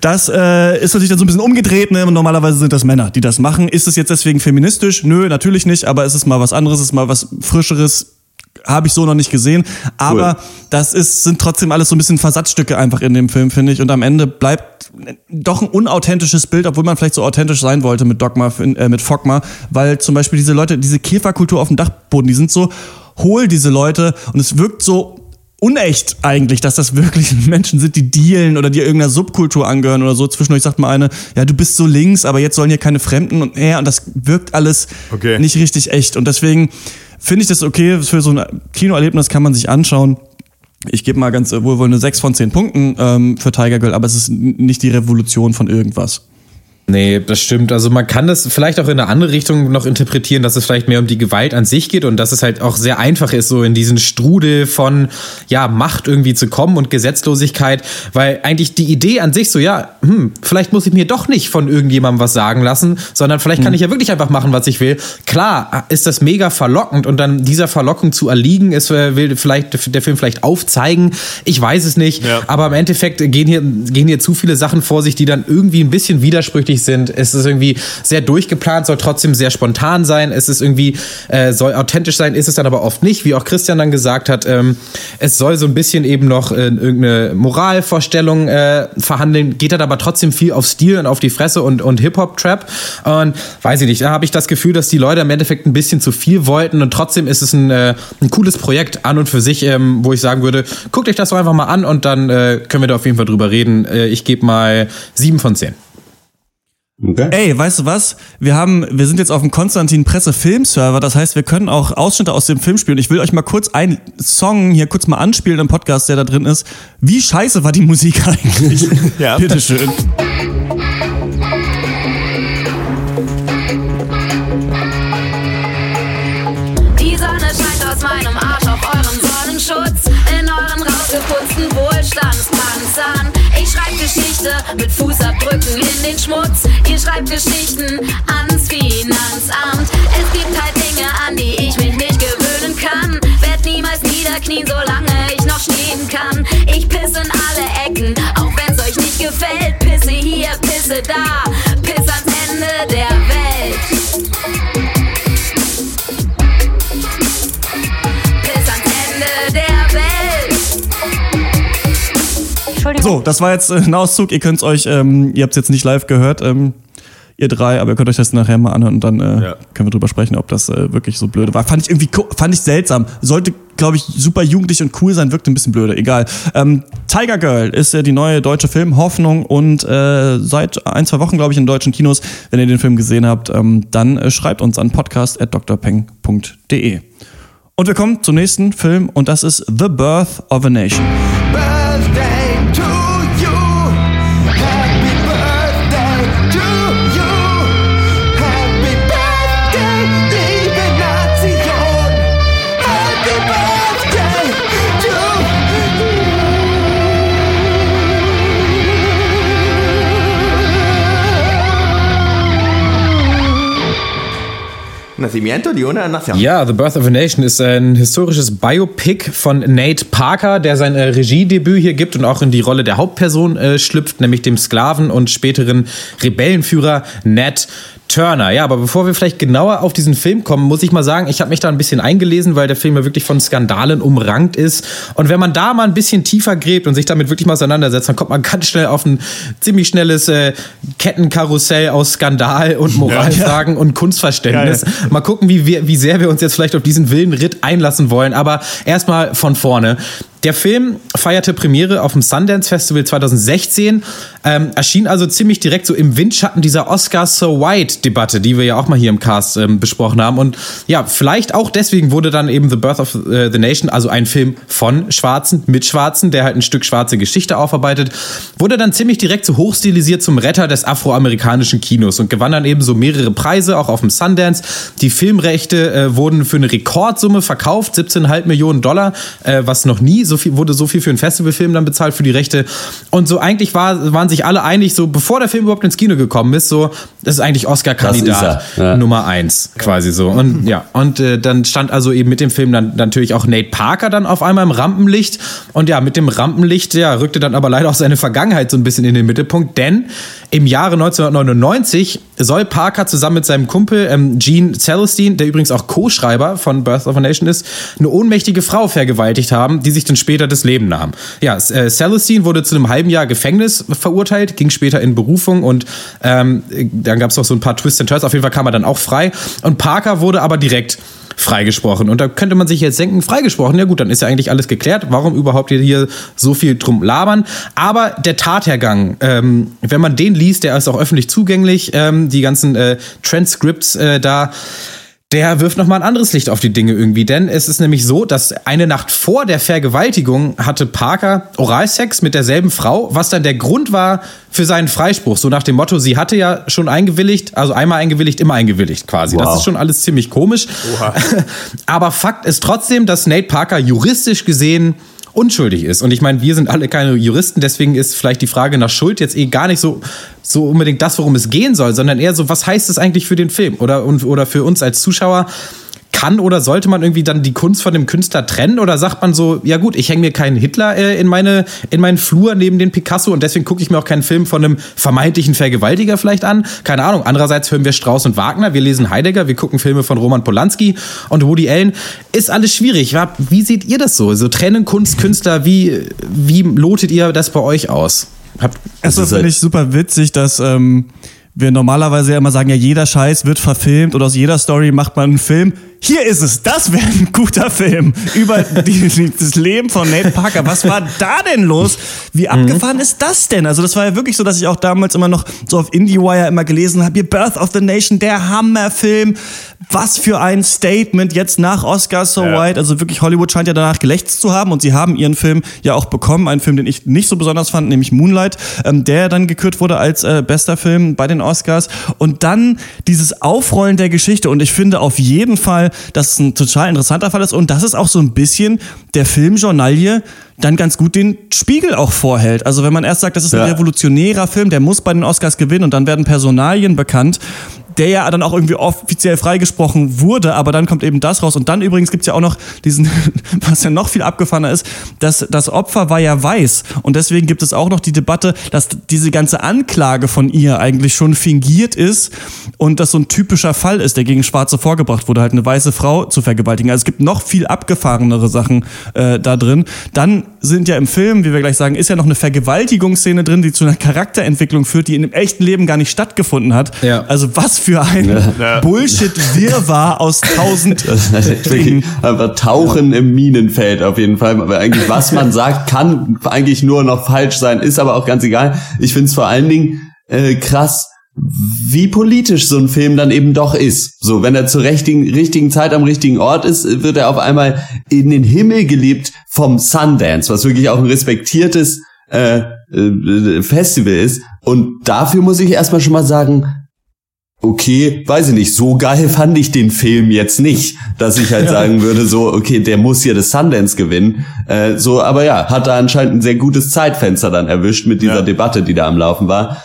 das äh, ist natürlich dann so ein bisschen umgedreht. Ne? Normalerweise sind das Männer, die das machen. Ist es jetzt deswegen feministisch? Nö, natürlich nicht. Aber es ist mal was anderes, es ist mal was Frischeres. Habe ich so noch nicht gesehen. Aber Cool. das ist, sind trotzdem alles so ein bisschen Versatzstücke einfach in dem Film, finde ich. Und am Ende bleibt doch ein unauthentisches Bild, obwohl man vielleicht so authentisch sein wollte mit Dogma, äh, mit Fogma, weil zum Beispiel diese Leute, diese Käferkultur auf dem Dachboden, die sind so hohl, diese Leute, und es wirkt so unecht eigentlich, dass das wirklich Menschen sind, die dealen oder die irgendeiner Subkultur angehören oder so. Zwischendurch sagt mal eine, ja, du bist so links, aber jetzt sollen hier keine Fremden und her und das wirkt alles Okay. nicht richtig echt. Und deswegen finde ich das okay, für so ein Kinoerlebnis kann man sich anschauen. Ich gebe mal ganz äh, wohl eine 6 von 10 Punkten ähm, für Tiger Girl, aber es ist nicht die Revolution von irgendwas. Nee, das stimmt. Also man kann das vielleicht auch in eine andere Richtung noch interpretieren, dass es vielleicht mehr um die Gewalt an sich geht und dass es halt auch sehr einfach ist, so in diesen Strudel von ja Macht irgendwie zu kommen und Gesetzlosigkeit, weil eigentlich die Idee an sich so ja, hm, vielleicht muss ich mir doch nicht von irgendjemandem was sagen lassen, sondern vielleicht kann ich ja wirklich einfach machen, was ich will. Klar ist das mega verlockend und dann dieser Verlockung zu erliegen, ist äh, will vielleicht der Film vielleicht aufzeigen. Ich weiß es nicht, Ja. aber im Endeffekt gehen hier, gehen hier zu viele Sachen vor sich, die dann irgendwie ein bisschen widersprüchlich sind. Es ist irgendwie sehr durchgeplant, soll trotzdem sehr spontan sein. Es ist irgendwie, äh, soll authentisch sein, ist es dann aber oft nicht, wie auch Christian dann gesagt hat. Ähm, es soll so ein bisschen eben noch äh, irgendeine Moralvorstellung äh, verhandeln, geht dann aber trotzdem viel auf Stil und auf die Fresse und, und Hip-Hop-Trap. Und weiß ich nicht, da habe ich das Gefühl, dass die Leute im Endeffekt ein bisschen zu viel wollten und trotzdem ist es ein, äh, ein cooles Projekt an und für sich, ähm, wo ich sagen würde, guckt euch das doch einfach mal an und dann äh, können wir da auf jeden Fall drüber reden. Äh, ich gebe mal sieben von zehn. Okay. Ey, weißt du was? Wir haben, wir sind jetzt auf dem Konstantin Presse Filmserver. Das heißt, wir können auch Ausschnitte aus dem Film spielen. Ich will euch mal kurz einen Song hier kurz mal anspielen im Podcast, der da drin ist. Wie scheiße war die Musik eigentlich? Ja. Bitteschön. Den Schmutz. Ihr schreibt Geschichten ans Finanzamt. Es gibt halt Dinge, an die ich mich nicht gewöhnen kann. Werd niemals niederknien, solange ich noch stehen kann. Ich pisse in alle Ecken, auch wenn's euch nicht gefällt. Pisse hier, pisse da, piss ans Ende So, das war jetzt äh, ein Auszug. Ihr könnt's euch, ähm, ihr habt's jetzt nicht live gehört, ähm, ihr drei, aber ihr könnt euch das nachher mal anhören und dann äh, Ja. können wir drüber sprechen, ob das äh, wirklich so blöde war. Fand ich irgendwie, fand ich seltsam. Sollte, glaube ich, super jugendlich und cool sein, wirkte ein bisschen blöde. Egal. Ähm, Tiger Girl ist äh, die neue deutsche Film, Hoffnung und äh, seit ein, zwei Wochen, glaube ich, in deutschen Kinos. Wenn ihr den Film gesehen habt, ähm, dann äh, schreibt uns an podcast.drpeng.de. Und wir kommen zum nächsten Film und das ist The Birth of a Nation. Birthday Nacimiento de una nación. Ja, The Birth of a Nation ist ein historisches Biopic von Nate Parker, der sein äh, Regiedebüt hier gibt und auch in die Rolle der Hauptperson äh, schlüpft, nämlich dem Sklaven und späteren Rebellenführer Nat Turner. Ja, aber bevor wir vielleicht genauer auf diesen Film kommen, muss ich mal sagen, ich habe mich da ein bisschen eingelesen, weil der Film ja wirklich von Skandalen umrankt ist. Und wenn man da mal ein bisschen tiefer gräbt und sich damit wirklich mal auseinandersetzt, dann kommt man ganz schnell auf ein ziemlich schnelles äh, Kettenkarussell aus Skandal und Moralfragen und Kunstverständnis. Geil. Mal gucken, wie, wir, wie sehr wir uns jetzt vielleicht auf diesen wilden Ritt einlassen wollen. Aber erstmal von vorne. Der Film feierte Premiere auf dem Sundance Festival 2016, ähm, erschien also ziemlich direkt so im Windschatten dieser Oscar So White Debatte, die wir ja auch mal hier im Cast ähm, besprochen haben. Und ja, vielleicht auch deswegen wurde dann eben The Birth of äh, the Nation, also ein Film von Schwarzen, mit Schwarzen, der halt ein Stück schwarze Geschichte aufarbeitet, wurde dann ziemlich direkt so hochstilisiert zum Retter des afroamerikanischen Kinos und gewann dann eben so mehrere Preise, auch auf dem Sundance. Die Filmrechte äh, wurden für eine Rekordsumme verkauft, 17,5 Millionen Dollar, äh, was noch nie so viel, wurde so viel für einen Festivalfilm dann bezahlt für die Rechte. Und so eigentlich war, waren sich alle einig, so bevor der Film überhaupt ins Kino gekommen ist, so, das ist eigentlich Oscar-Kandidat ja. Nummer eins, quasi so. Und ja, und äh, dann stand also eben mit dem Film dann natürlich auch Nate Parker dann auf einmal im Rampenlicht. Und ja, mit dem Rampenlicht, ja, rückte dann aber leider auch seine Vergangenheit so ein bisschen in den Mittelpunkt, denn im Jahre 1999 soll Parker zusammen mit seinem Kumpel ähm, Gene Celestine, der übrigens auch Co-Schreiber von Birth of a Nation ist, eine ohnmächtige Frau vergewaltigt haben, die sich dann später das Leben nahm. Ja, äh, Celestine wurde zu einem halben Jahr Gefängnis verurteilt, ging später in Berufung und ähm, dann gab es noch so ein paar Twists and Turns. Auf jeden Fall kam er dann auch frei. Und Parker wurde aber direkt freigesprochen. Und da könnte man sich jetzt denken, freigesprochen, ja gut, dann ist ja eigentlich alles geklärt. Warum überhaupt hier- so viel drum labern? Aber der Tathergang, ähm, wenn man den liest, der ist auch öffentlich zugänglich, ähm, die ganzen äh, Transcripts äh, da, der wirft nochmal ein anderes Licht auf die Dinge irgendwie. Denn es ist nämlich so, dass eine Nacht vor der Vergewaltigung hatte Parker Oralsex mit derselben Frau, was dann der Grund war für seinen Freispruch. So nach dem Motto, sie hatte ja schon eingewilligt, also einmal eingewilligt, immer eingewilligt quasi. Das Wow. ist schon alles ziemlich komisch. Aber Fakt ist trotzdem, dass Nate Parker juristisch gesehen unschuldig ist. Und ich meine, wir sind alle keine Juristen, deswegen ist vielleicht die Frage nach Schuld jetzt eh gar nicht so, so unbedingt das, worum es gehen soll, sondern eher so, was heißt es eigentlich für den Film oder, und, oder für uns als Zuschauer? Kann oder sollte man irgendwie dann die Kunst von dem Künstler trennen oder sagt man so, ja gut, ich hänge mir keinen Hitler äh, in, meine, in meinen Flur neben den Picasso und deswegen gucke ich mir auch keinen Film von einem vermeintlichen Vergewaltiger vielleicht an. Keine Ahnung. Andererseits hören wir Strauss und Wagner, wir lesen Heidegger, wir gucken Filme von Roman Polanski und Woody Allen. Ist alles schwierig. Wie seht ihr das so? So trennen Kunst, Künstler, wie, wie lotet ihr das bei euch aus? Habt, Erstmal ist finde ich super witzig, dass ähm, wir normalerweise ja immer sagen, ja, jeder Scheiß wird verfilmt oder aus jeder Story macht man einen Film. Hier ist es, das wäre ein guter Film über die, die, das Leben von Nate Parker. Was war da denn los? Wie abgefahren ist das denn? Also das war ja wirklich so, dass ich auch damals immer noch so auf IndieWire immer gelesen habe, hier Birth of the Nation, der Hammerfilm. Was für ein Statement jetzt nach Oscar So White. Also wirklich, Hollywood scheint ja danach gelächzt zu haben und sie haben ihren Film ja auch bekommen. Einen Film, den ich nicht so besonders fand, nämlich Moonlight, ähm, der dann gekürt wurde als äh, bester Film bei den Oscars. Und dann dieses Aufrollen der Geschichte und ich finde auf jeden Fall dass es ein total interessanter Fall ist und dass es auch so ein bisschen der Filmjournalie dann ganz gut den Spiegel auch vorhält. Also wenn man erst sagt, das ist ein Ja. revolutionärer Film, der muss bei den Oscars gewinnen und dann werden Personalien bekannt, der ja dann auch irgendwie offiziell freigesprochen wurde, aber dann kommt eben das raus. Und dann übrigens gibt's ja auch noch diesen, was ja noch viel abgefahrener ist, dass das Opfer war ja weiß. Und deswegen gibt es auch noch die Debatte, dass diese ganze Anklage von ihr eigentlich schon fingiert ist und das so ein typischer Fall ist, der gegen Schwarze vorgebracht wurde, halt eine weiße Frau zu vergewaltigen. Also es gibt noch viel abgefahrenere Sachen äh, da drin. Dann sind ja im Film, wie wir gleich sagen, ist ja noch eine Vergewaltigungsszene drin, die zu einer Charakterentwicklung führt, die in dem echten Leben gar nicht stattgefunden hat. Ja. Also was für ein Bullshit-Wirrwarr aus tausend Dingen. einfach tauchen im Minenfeld auf jeden Fall. Aber eigentlich, was man sagt, kann eigentlich nur noch falsch sein, ist aber auch ganz egal. Ich finde es vor allen Dingen äh, krass, wie politisch so ein Film dann eben doch ist. So, wenn er zur richtigen, richtigen Zeit am richtigen Ort ist, wird er auf einmal in den Himmel gelebt vom Sundance, was wirklich auch ein respektiertes äh, äh, Festival ist. Und dafür muss ich erstmal schon mal sagen, okay, weiß ich nicht, so geil fand ich den Film jetzt nicht, dass ich halt sagen würde, so, okay, der muss hier das Sundance gewinnen. Äh, so, aber ja, hat da anscheinend ein sehr gutes Zeitfenster dann erwischt mit dieser Ja. Debatte, die da am Laufen war.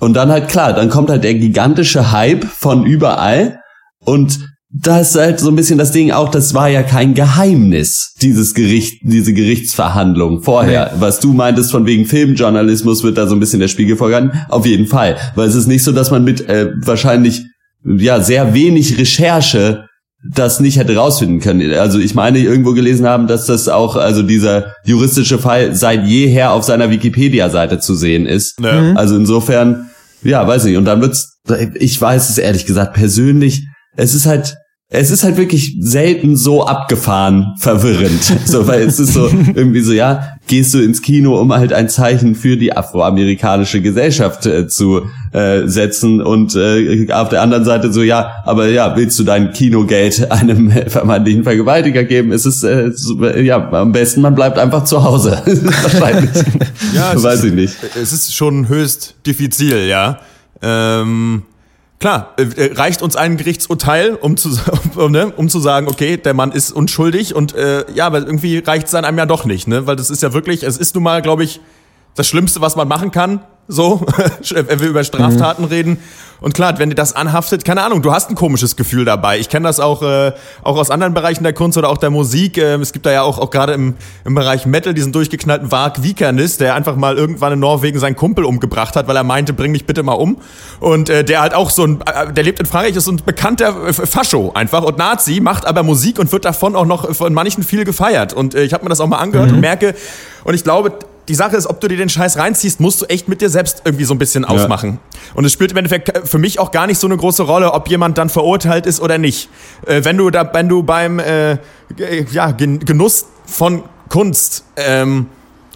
Und dann halt klar, dann kommt halt der gigantische Hype von überall und das ist halt so ein bisschen das Ding auch, das war ja kein Geheimnis, dieses Gericht, diese Gerichtsverhandlung vorher. Was du meintest von wegen Filmjournalismus wird da so ein bisschen der Spiegel vorgehalten. Auf jeden Fall. Weil es ist nicht so, dass man mit äh, wahrscheinlich ja sehr wenig Recherche das nicht hätte rausfinden können. Also ich meine irgendwo gelesen haben, dass das auch, also dieser juristische Fall seit jeher auf seiner Wikipedia-Seite zu sehen ist. Ja. Also insofern, ja, weiß nicht. Und dann wird's, ich weiß es ehrlich gesagt persönlich, es ist halt, es ist halt wirklich selten so abgefahren verwirrend. So, weil es ist so irgendwie so, ja, gehst du ins Kino, um halt ein Zeichen für die afroamerikanische Gesellschaft äh, zu äh, setzen und äh, auf der anderen Seite so, ja, aber ja, willst du dein Kinogeld einem vermeintlichen Vergewaltiger geben? Es ist äh, so, ja, am besten man bleibt einfach zu Hause. Wahrscheinlich. Ja, weiß ist, ich nicht. Es ist schon höchst diffizil, ja. Ähm, klar, äh, äh, reicht uns ein Gerichtsurteil, um zu, um, ne, um zu sagen, okay, der Mann ist unschuldig und äh, ja, aber irgendwie reicht es dann einem ja doch nicht, ne? Weil das ist ja wirklich, es ist nun mal, glaube ich, das Schlimmste, was man machen kann, so, wenn wir über Straftaten reden. Und klar, wenn dir das anhaftet, keine Ahnung, du hast ein komisches Gefühl dabei. Ich kenne das auch, äh, auch aus anderen Bereichen der Kunst oder auch der Musik. Ähm, es gibt da ja auch, auch gerade im, im Bereich Metal diesen durchgeknallten Varg Vikernes, der einfach mal irgendwann in Norwegen seinen Kumpel umgebracht hat, weil er meinte, bring mich bitte mal um. Und äh, der halt auch so ein, äh, der lebt in Frankreich, ist so ein bekannter äh, Fascho einfach und Nazi, macht aber Musik und wird davon auch noch von manchen viel gefeiert. Und äh, ich habe mir das auch mal angehört und merke, und ich glaube, die Sache ist, ob du dir den Scheiß reinziehst, musst du echt mit dir selbst irgendwie so ein bisschen ausmachen. Und es spielt im Endeffekt für mich auch gar nicht so eine große Rolle, ob jemand dann verurteilt ist oder nicht. Äh, wenn du da, wenn du beim äh, ja, Gen- Genuss von Kunst ähm,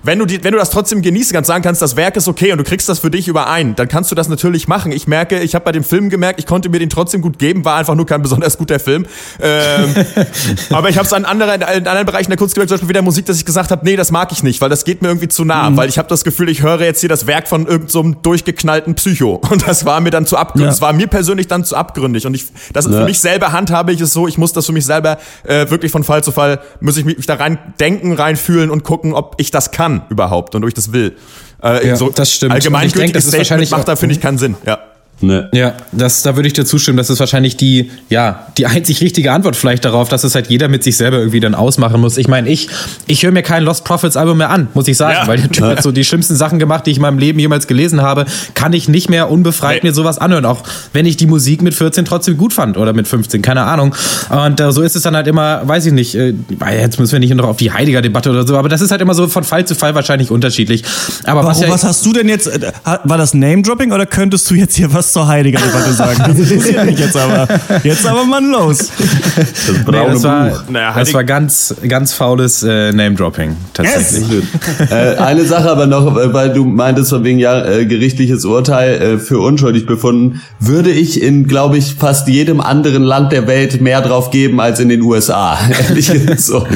wenn du, die, wenn du das trotzdem genießen kannst, sagen kannst, das Werk ist okay und du kriegst das für dich überein, dann kannst du das natürlich machen. Ich merke, ich habe bei dem Film gemerkt, ich konnte mir den trotzdem gut geben, war einfach nur kein besonders guter Film. Ähm, aber ich habe es an anderen, in anderen Bereichen der Kunst gemerkt, zum Beispiel wie der Musik, dass ich gesagt habe, nee, das mag ich nicht, weil das geht mir irgendwie zu nah, weil ich habe das Gefühl, ich höre jetzt hier das Werk von irgendeinem so durchgeknallten Psycho und das war mir dann zu abgründig, Ja. das war mir persönlich dann zu abgründig und ich, das ist für Ja. mich selber handhabe ich es so, ich muss das für mich selber äh, wirklich von Fall zu Fall, muss ich mich da rein denken, reinfühlen und gucken, ob ich das kann überhaupt und ob ich das will. Äh, Ja, das stimmt. Allgemeingültiges Statement wahrscheinlich macht da, finde ich, keinen Sinn. Ja. Ne. Ja, das, da würde ich dir zustimmen. Das ist wahrscheinlich die, ja, die einzig richtige Antwort vielleicht darauf, dass es halt jeder mit sich selber irgendwie dann ausmachen muss. Ich meine, ich, ich höre mir kein Lost Prophets Album mehr an, muss ich sagen, Ja. weil der Typ hat so die schlimmsten Sachen gemacht, die ich in meinem Leben jemals gelesen habe, kann ich nicht mehr unbefreit Nee. mir sowas anhören, auch wenn ich die Musik mit 14 trotzdem gut fand oder mit 15, keine Ahnung. Und äh, so ist es dann halt immer, weiß ich nicht, äh, jetzt müssen wir nicht noch auf die Heidegger-Debatte oder so, aber das ist halt immer so von Fall zu Fall wahrscheinlich unterschiedlich. Aber was Warum, ja, was hast du denn jetzt? äh, War das Name-Dropping oder könntest du jetzt hier was zur Heidegger-Debatte sagen? Das interessiert mich jetzt aber. Jetzt aber mal los. Das Nee, braune das war, Buch. Naja, das war ganz, ganz faules äh, Name-Dropping, tatsächlich. äh, eine Sache aber noch, äh, weil du meintest von wegen ja äh, gerichtliches Urteil äh, für unschuldig befunden, würde ich in glaube ich fast jedem anderen Land der Welt mehr drauf geben als in den USA. Ehrlich so.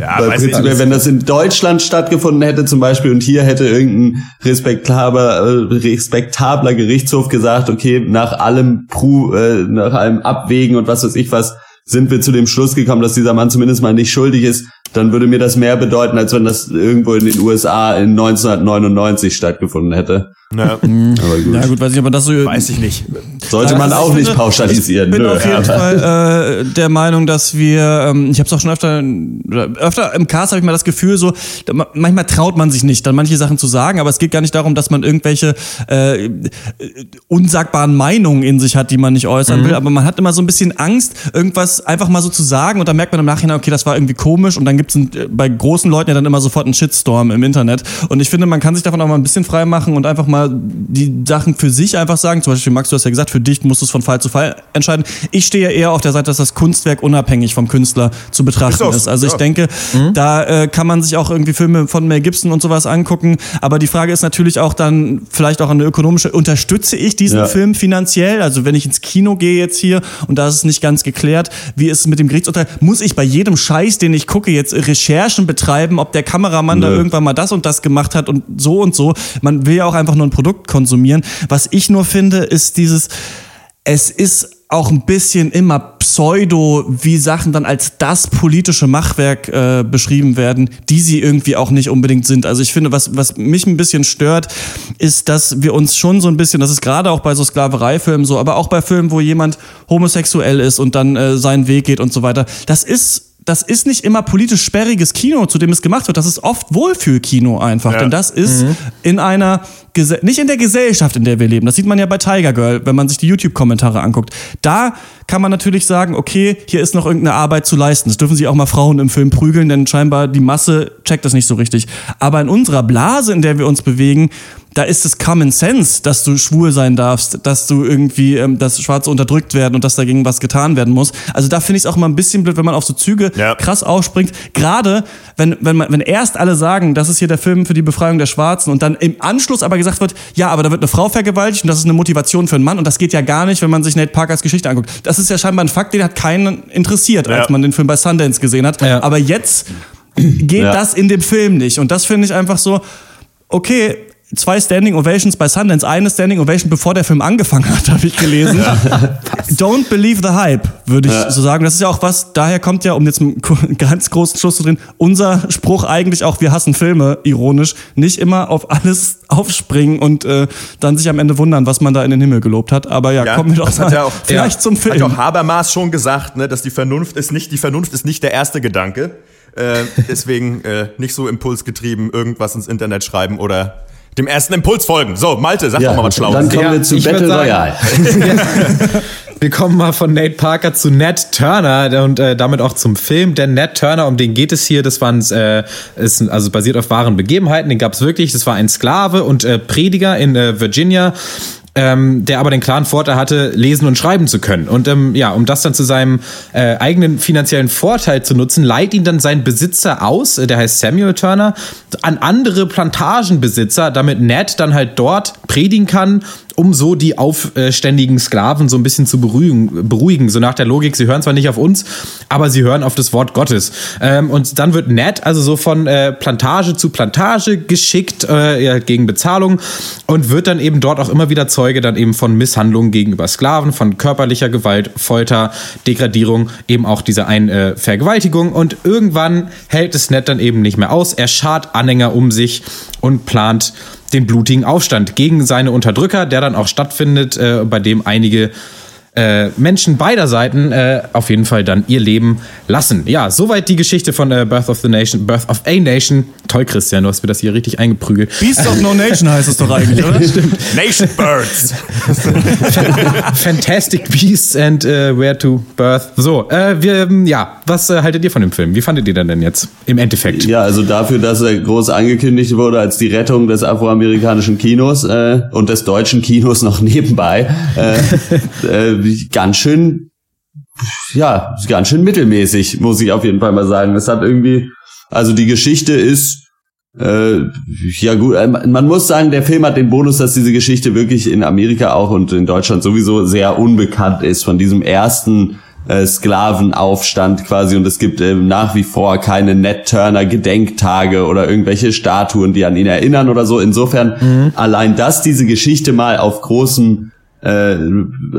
Ja, Weil weiß ich prinzipiell, wenn das in Deutschland stattgefunden hätte zum Beispiel und hier hätte irgendein respektabler, äh, respektabler Gerichtshof gesagt, okay, nach allem Pru, äh, nach allem Abwägen und was weiß ich was, sind wir zu dem Schluss gekommen, dass dieser Mann zumindest mal nicht schuldig ist, dann würde mir das mehr bedeuten, als wenn das irgendwo in den USA in 1999 stattgefunden hätte. Ja, Aber gut. Ja gut, weiß nicht, aber das so weiß ich nicht. Sollte man Also auch ich nicht pauschalisieren. Ich bin Nö, auf jeden aber- Fall äh, der Meinung, dass wir, ähm, ich habe es auch schon öfter, öfter im Cast habe ich mal das Gefühl, so manchmal traut man sich nicht, dann manche Sachen zu sagen, aber es geht gar nicht darum, dass man irgendwelche äh, äh, unsagbaren Meinungen in sich hat, die man nicht äußern will, aber man hat immer so ein bisschen Angst, irgendwas einfach mal so zu sagen und dann merkt man im Nachhinein, okay, das war irgendwie komisch und dann gibt es bei großen Leuten ja dann immer sofort einen Shitstorm im Internet und ich finde, man kann sich davon auch mal ein bisschen frei machen und einfach mal die Sachen für sich einfach sagen, zum Beispiel Max, du hast ja gesagt, für dich musst du es von Fall zu Fall entscheiden. Ich stehe ja eher auf der Seite, dass das Kunstwerk unabhängig vom Künstler zu betrachten Ist ist. Also ich ja. denke, da äh, kann man sich auch irgendwie Filme von Mel Gibson und sowas angucken. Aber die Frage ist natürlich auch dann vielleicht auch eine ökonomische, unterstütze ich diesen Ja. Film finanziell? Also wenn ich ins Kino gehe jetzt hier und da ist es nicht ganz geklärt, wie ist es mit dem Gerichtsurteil? Muss ich bei jedem Scheiß, den ich gucke, jetzt Recherchen betreiben, ob der Kameramann da Nö. irgendwann mal das und das gemacht hat und so und so? Man will ja auch einfach nur ein Produkt konsumieren. Was ich nur finde, ist dieses, es ist auch ein bisschen immer Pseudo, wie Sachen dann als das politische Machwerk äh, beschrieben werden, die sie irgendwie auch nicht unbedingt sind. Also ich finde, was, was mich ein bisschen stört, ist, dass wir uns schon so ein bisschen, das ist gerade auch bei so Sklavereifilmen so, aber auch bei Filmen, wo jemand homosexuell ist und dann äh, seinen Weg geht und so weiter, das ist das ist nicht immer politisch sperriges Kino, zu dem es gemacht wird. Das ist oft Wohlfühlkino einfach. Ja. Denn das ist in einer, nicht in der Gesellschaft, in der wir leben. Das sieht man ja bei Tiger Girl, wenn man sich die YouTube-Kommentare anguckt. Da kann man natürlich sagen, okay, hier ist noch irgendeine Arbeit zu leisten. Das dürfen sich auch mal Frauen im Film prügeln, denn scheinbar die Masse checkt das nicht so richtig. Aber in unserer Blase, in der wir uns bewegen, da ist es Common Sense, dass du schwul sein darfst, dass du irgendwie, ähm, dass Schwarze unterdrückt werden und dass dagegen was getan werden muss. Also da finde ich es auch immer ein bisschen blöd, wenn man auf so Züge Ja. krass aufspringt. Gerade wenn, wenn, man, wenn erst alle sagen, das ist hier der Film für die Befreiung der Schwarzen und dann im Anschluss aber gesagt wird, ja, aber da wird eine Frau vergewaltigt und das ist eine Motivation für einen Mann und das geht ja gar nicht, wenn man sich Nate Parkers Geschichte anguckt. Das ist ja scheinbar ein Fakt, den hat keinen interessiert, Ja. als man den Film bei Sundance gesehen hat. Ja. Aber jetzt geht Ja. das in dem Film nicht und das finde ich einfach so, okay, zwei Standing Ovations bei Sundance, eine Standing Ovation, bevor der Film angefangen hat, habe ich gelesen. Don't believe the hype, würde ich so sagen. Das ist ja auch was, daher kommt ja, um jetzt einen ganz großen Schluss zu drehen, unser Spruch eigentlich auch, wir hassen Filme, ironisch, nicht immer auf alles aufspringen und äh, dann sich am Ende wundern, was man da in den Himmel gelobt hat. Aber ja, Ja, kommen wir doch mal hat ja auch- vielleicht ja, zum Hat Film. ja auch Habermas schon gesagt, ne, dass die Vernunft ist nicht, die Vernunft ist nicht der erste Gedanke. Äh, deswegen äh, nicht so impulsgetrieben irgendwas ins Internet schreiben oder dem ersten Impuls folgen. So, Malte, sag Ja, doch mal was Schlaues. dann kommen Ja, wir zu Battle sagen- Royale. Wir kommen mal von Nate Parker zu Nat Turner und äh, damit auch zum Film. Denn Nat Turner, um den geht es hier, das waren äh, ist also basiert auf wahren Begebenheiten. Den gab es wirklich. Das war ein Sklave und äh, Prediger in äh, Virginia. Ähm, der aber den klaren Vorteil hatte, lesen und schreiben zu können. Und ähm, ja, um das dann zu seinem äh, eigenen finanziellen Vorteil zu nutzen, leiht ihn dann sein Besitzer aus, äh, der heißt Samuel Turner, an andere Plantagenbesitzer, damit Nat dann halt dort predigen kann, um so die aufständigen Sklaven so ein bisschen zu beruhigen, beruhigen. So nach der Logik, sie hören zwar nicht auf uns, aber sie hören auf das Wort Gottes. Ähm, und dann wird Nat also so von äh, Plantage zu Plantage geschickt, äh, ja, gegen Bezahlung und wird dann eben dort auch immer wieder Zeuge dann eben von Misshandlungen gegenüber Sklaven, von körperlicher Gewalt, Folter, Degradierung, eben auch dieser einen äh, Vergewaltigung. Und irgendwann hält es Nat dann eben nicht mehr aus. Er schart Anhänger um sich und plant den blutigen Aufstand gegen seine Unterdrücker, der dann auch stattfindet, äh, bei dem einige äh, Menschen beider Seiten äh, auf jeden Fall dann ihr Leben lassen. Ja, soweit die Geschichte von äh, Birth of the Nation, Birth of a Nation. Toll, Christian, du hast mir das hier richtig eingeprügelt. Beast of No Nation heißt es doch eigentlich, oder? Stimmt. Nation Birds. Fantastic Beasts and äh, Where to Birth. So, äh, wir, ja, was äh, haltet ihr von dem Film? Wie fandet ihr den denn jetzt im Endeffekt? Ja, also dafür, dass er groß angekündigt wurde als die Rettung des afroamerikanischen Kinos äh, und des deutschen Kinos noch nebenbei, äh, äh, ganz schön, ja, ganz schön mittelmäßig, muss ich auf jeden Fall mal sagen. Es hat irgendwie, also die Geschichte ist äh, ja gut, äh, man muss sagen, der Film hat den Bonus, dass diese Geschichte wirklich in Amerika auch und in Deutschland sowieso sehr unbekannt ist von diesem ersten äh, Sklavenaufstand quasi und es gibt äh, nach wie vor keine Ned Turner Gedenktage oder irgendwelche Statuen, die an ihn erinnern oder so. Insofern allein, dass diese Geschichte mal auf großem äh,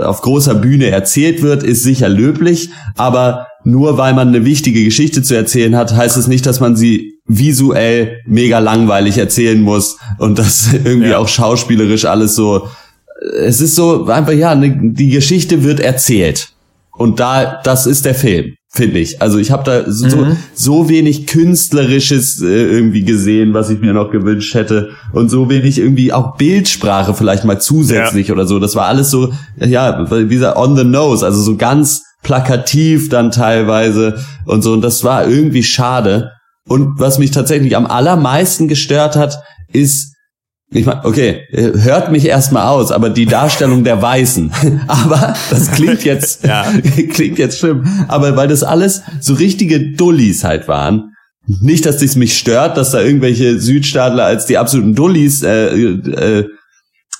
auf großer Bühne erzählt wird, ist sicher löblich, aber nur weil man eine wichtige Geschichte zu erzählen hat, heißt es nicht, dass man sie visuell mega langweilig erzählen muss und das irgendwie Ja. auch schauspielerisch alles so. Es ist so einfach ja, ne, die Geschichte wird erzählt und da das ist der Film, finde ich. Also ich habe da so, so- so wenig künstlerisches äh, irgendwie gesehen, was ich mir noch gewünscht hätte und so wenig irgendwie auch Bildsprache vielleicht mal zusätzlich oder so. Das war alles so ja, wie gesagt, on the nose, also so ganz plakativ dann teilweise und so und das war irgendwie schade. Und was mich tatsächlich am allermeisten gestört hat, ist ich meine, okay, äh, hört mich erstmal aus, aber die Darstellung der Weißen. aber das klingt jetzt, Ja. klingt jetzt schlimm. Aber weil das alles so richtige Dullis halt waren. Nicht, dass es mich stört, dass da irgendwelche Südstaatler als die absoluten Dullis äh, äh,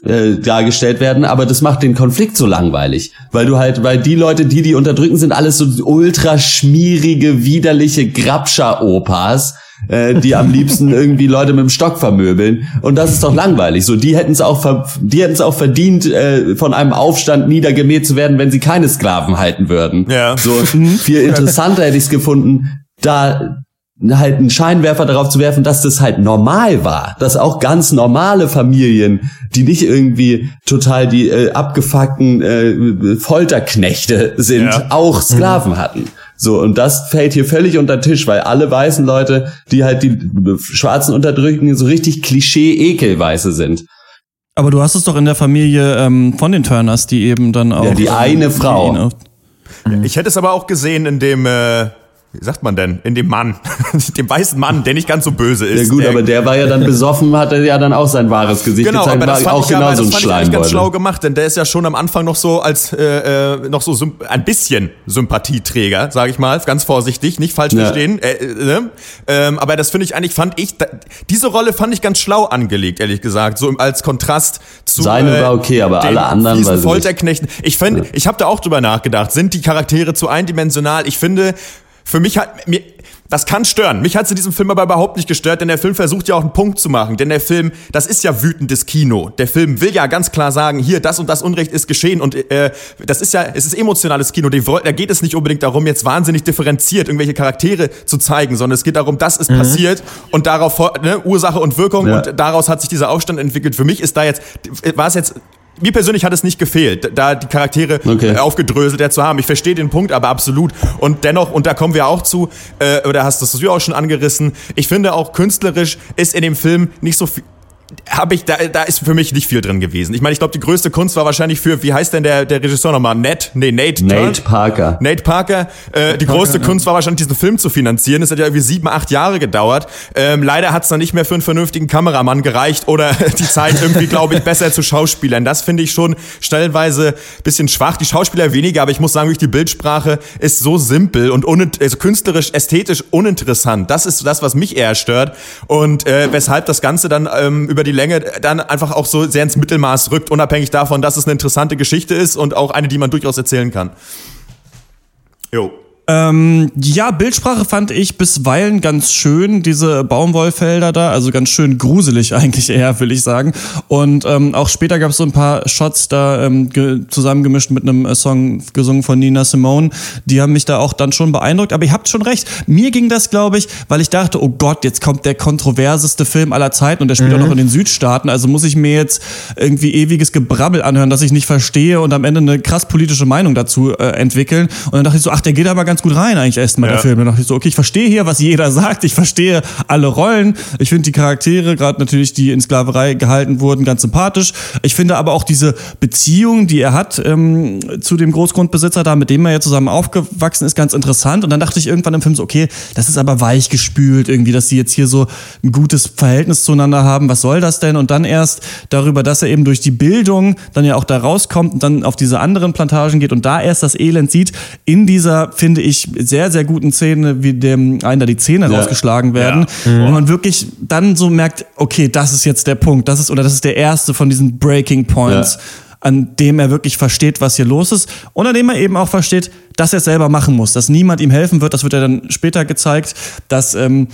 äh, dargestellt werden, aber das macht den Konflikt so langweilig, weil du halt, weil die Leute, die die unterdrücken, sind alles so ultra schmierige, widerliche Grabscher-Opas, äh, die am liebsten irgendwie Leute mit dem Stock vermöbeln und das ist doch langweilig. So, die hätten es auch, die hätten es auch verdient, äh, von einem Aufstand niedergemäht zu werden, wenn sie keine Sklaven halten würden. Ja. So viel interessanter hätte ich es gefunden, da halt einen Scheinwerfer darauf zu werfen, dass das halt normal war, dass auch ganz normale Familien, die nicht irgendwie total die äh, abgefuckten äh, Folterknechte sind, Ja. auch Sklaven hatten. So, und das fällt hier völlig unter den Tisch, weil alle weißen Leute, die halt die Schwarzen unterdrücken, so richtig Klischee-Ekelweiße sind. Aber du hast es doch in der Familie ähm, von den Turners, die eben dann auch. Ja, die ähm, eine Frau. Ich hätte es aber auch gesehen in dem, äh, wie sagt man denn, in dem Mann, dem weißen Mann, der nicht ganz so böse ist. Ja gut, der, aber der war ja dann besoffen, hatte ja dann auch sein wahres Gesicht Genau, gezeigt, aber das war fand auch ich, aber genauso das ein fand ich eigentlich ganz schlau gemacht, denn der ist ja schon am Anfang noch so als äh, äh, noch so ein bisschen Sympathieträger, sage ich mal, ganz vorsichtig, nicht falsch Ja. verstehen. Äh, äh, ähm, aber das finde ich eigentlich, fand ich, da, diese Rolle fand ich ganz schlau angelegt, ehrlich gesagt, so als Kontrast zu Seine war okay, aber alle anderen nicht. Folterknechten. Ich finde, ich habe da auch drüber nachgedacht, sind die Charaktere zu eindimensional? Ich finde, für mich hat mir das kann stören. Mich hat es in diesem Film aber überhaupt nicht gestört, denn der Film versucht ja auch einen Punkt zu machen. Denn der Film, das ist ja wütendes Kino. Der Film will ja ganz klar sagen, hier, das und das Unrecht ist geschehen. Und äh, das ist ja, es ist emotionales Kino. Da geht es nicht unbedingt darum, jetzt wahnsinnig differenziert irgendwelche Charaktere zu zeigen, sondern es geht darum, das ist passiert und darauf ne, Ursache und Wirkung Ja. und daraus hat sich dieser Aufstand entwickelt. Für mich ist da jetzt, war es jetzt mir persönlich hat es nicht gefehlt, da die Charaktere Okay. äh, aufgedröselt zu haben. Ich verstehe den Punkt, aber absolut. Und dennoch, und da kommen wir auch zu, äh, oder hast das du auch schon angerissen, ich finde auch künstlerisch ist in dem Film nicht so viel. Habe ich, da, da ist für mich nicht viel drin gewesen. Ich meine, ich glaube, die größte Kunst war wahrscheinlich für, wie heißt denn der, der Regisseur nochmal? Nate? Nee, Nate. Nate Parker. Nate Parker. Äh, die größte Kunst war wahrscheinlich, diesen Film zu finanzieren. Es hat ja irgendwie sieben, acht Jahre gedauert. Ähm, leider hat es dann nicht mehr für einen vernünftigen Kameramann gereicht oder die Zeit irgendwie, glaube ich, besser zu Schauspielern. Das finde ich schon stellenweise bisschen schwach. Die Schauspieler weniger, aber ich muss sagen, wirklich die Bildsprache ist so simpel und unint also künstlerisch, ästhetisch uninteressant. Das ist das, was mich eher stört und äh, weshalb das Ganze dann ähm, über die Länge dann einfach auch so sehr ins Mittelmaß rückt, unabhängig davon, dass es eine interessante Geschichte ist und auch eine, die man durchaus erzählen kann. Jo. Ähm, ja, Bildsprache fand ich bisweilen ganz schön, diese Baumwollfelder da, also ganz schön gruselig eigentlich eher, will ich sagen. Und ähm, auch später gab es so ein paar Shots da ähm, ge zusammengemischt mit einem äh, Song gesungen von Nina Simone, die haben mich da auch dann schon beeindruckt. Aber ihr habt schon recht, mir ging das, glaube ich, weil ich dachte, oh Gott, jetzt kommt der kontroverseste Film aller Zeiten und der spielt auch noch in den Südstaaten, also muss ich mir jetzt irgendwie ewiges Gebrabbel anhören, das ich nicht verstehe und am Ende eine krass politische Meinung dazu äh, entwickeln. Und dann dachte ich so, ach, der geht aber ganz gut rein eigentlich erstmal, Ja. der Film. Dann dachte ich so, okay, ich verstehe hier, was jeder sagt, ich verstehe alle Rollen. Ich finde die Charaktere, gerade natürlich, die in Sklaverei gehalten wurden, ganz sympathisch. Ich finde aber auch diese Beziehung, die er hat ähm, zu dem Großgrundbesitzer da, mit dem er ja zusammen aufgewachsen ist, ganz interessant. Und dann dachte ich irgendwann im Film so, okay, das ist aber weich gespült irgendwie, dass sie jetzt hier so ein gutes Verhältnis zueinander haben. Was soll das denn? Und dann erst darüber, dass er eben durch die Bildung dann ja auch da rauskommt und dann auf diese anderen Plantagen geht und da erst das Elend sieht, in dieser, finde ich, sehr, sehr guten Szene, wie dem einen da die Zähne Ja. rausgeschlagen werden, Ja. wo man wirklich dann so merkt, okay, das ist jetzt der Punkt, das ist, oder das ist der erste von diesen Breaking Points. Ja. an dem er wirklich versteht, was hier los ist und an dem er eben auch versteht, dass er es selber machen muss, dass niemand ihm helfen wird. Das wird er dann später gezeigt, dass ähm,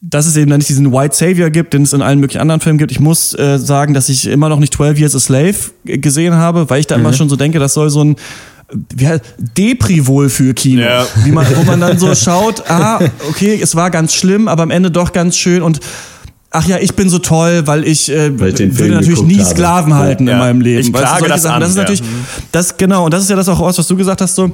dass es eben dann nicht diesen White Savior gibt, den es in allen möglichen anderen Filmen gibt. Ich muss äh, sagen, dass ich immer noch nicht 12 Years a Slave g- gesehen habe, weil ich da immer schon so denke, das soll so ein wie heißt, Deprivol für Kino. Ja. Wie man, wo man dann so schaut, ah, okay, es war ganz schlimm, aber am Ende doch ganz schön und Ach ja, ich bin so toll, weil ich, äh, Weil ich den Film würde natürlich nie habe. Sklaven halten Ja. in meinem Leben. Ich Weißt du, klage das Sachen, an, Das ist ja. natürlich, das genau, und das ist ja das auch, was du gesagt hast, so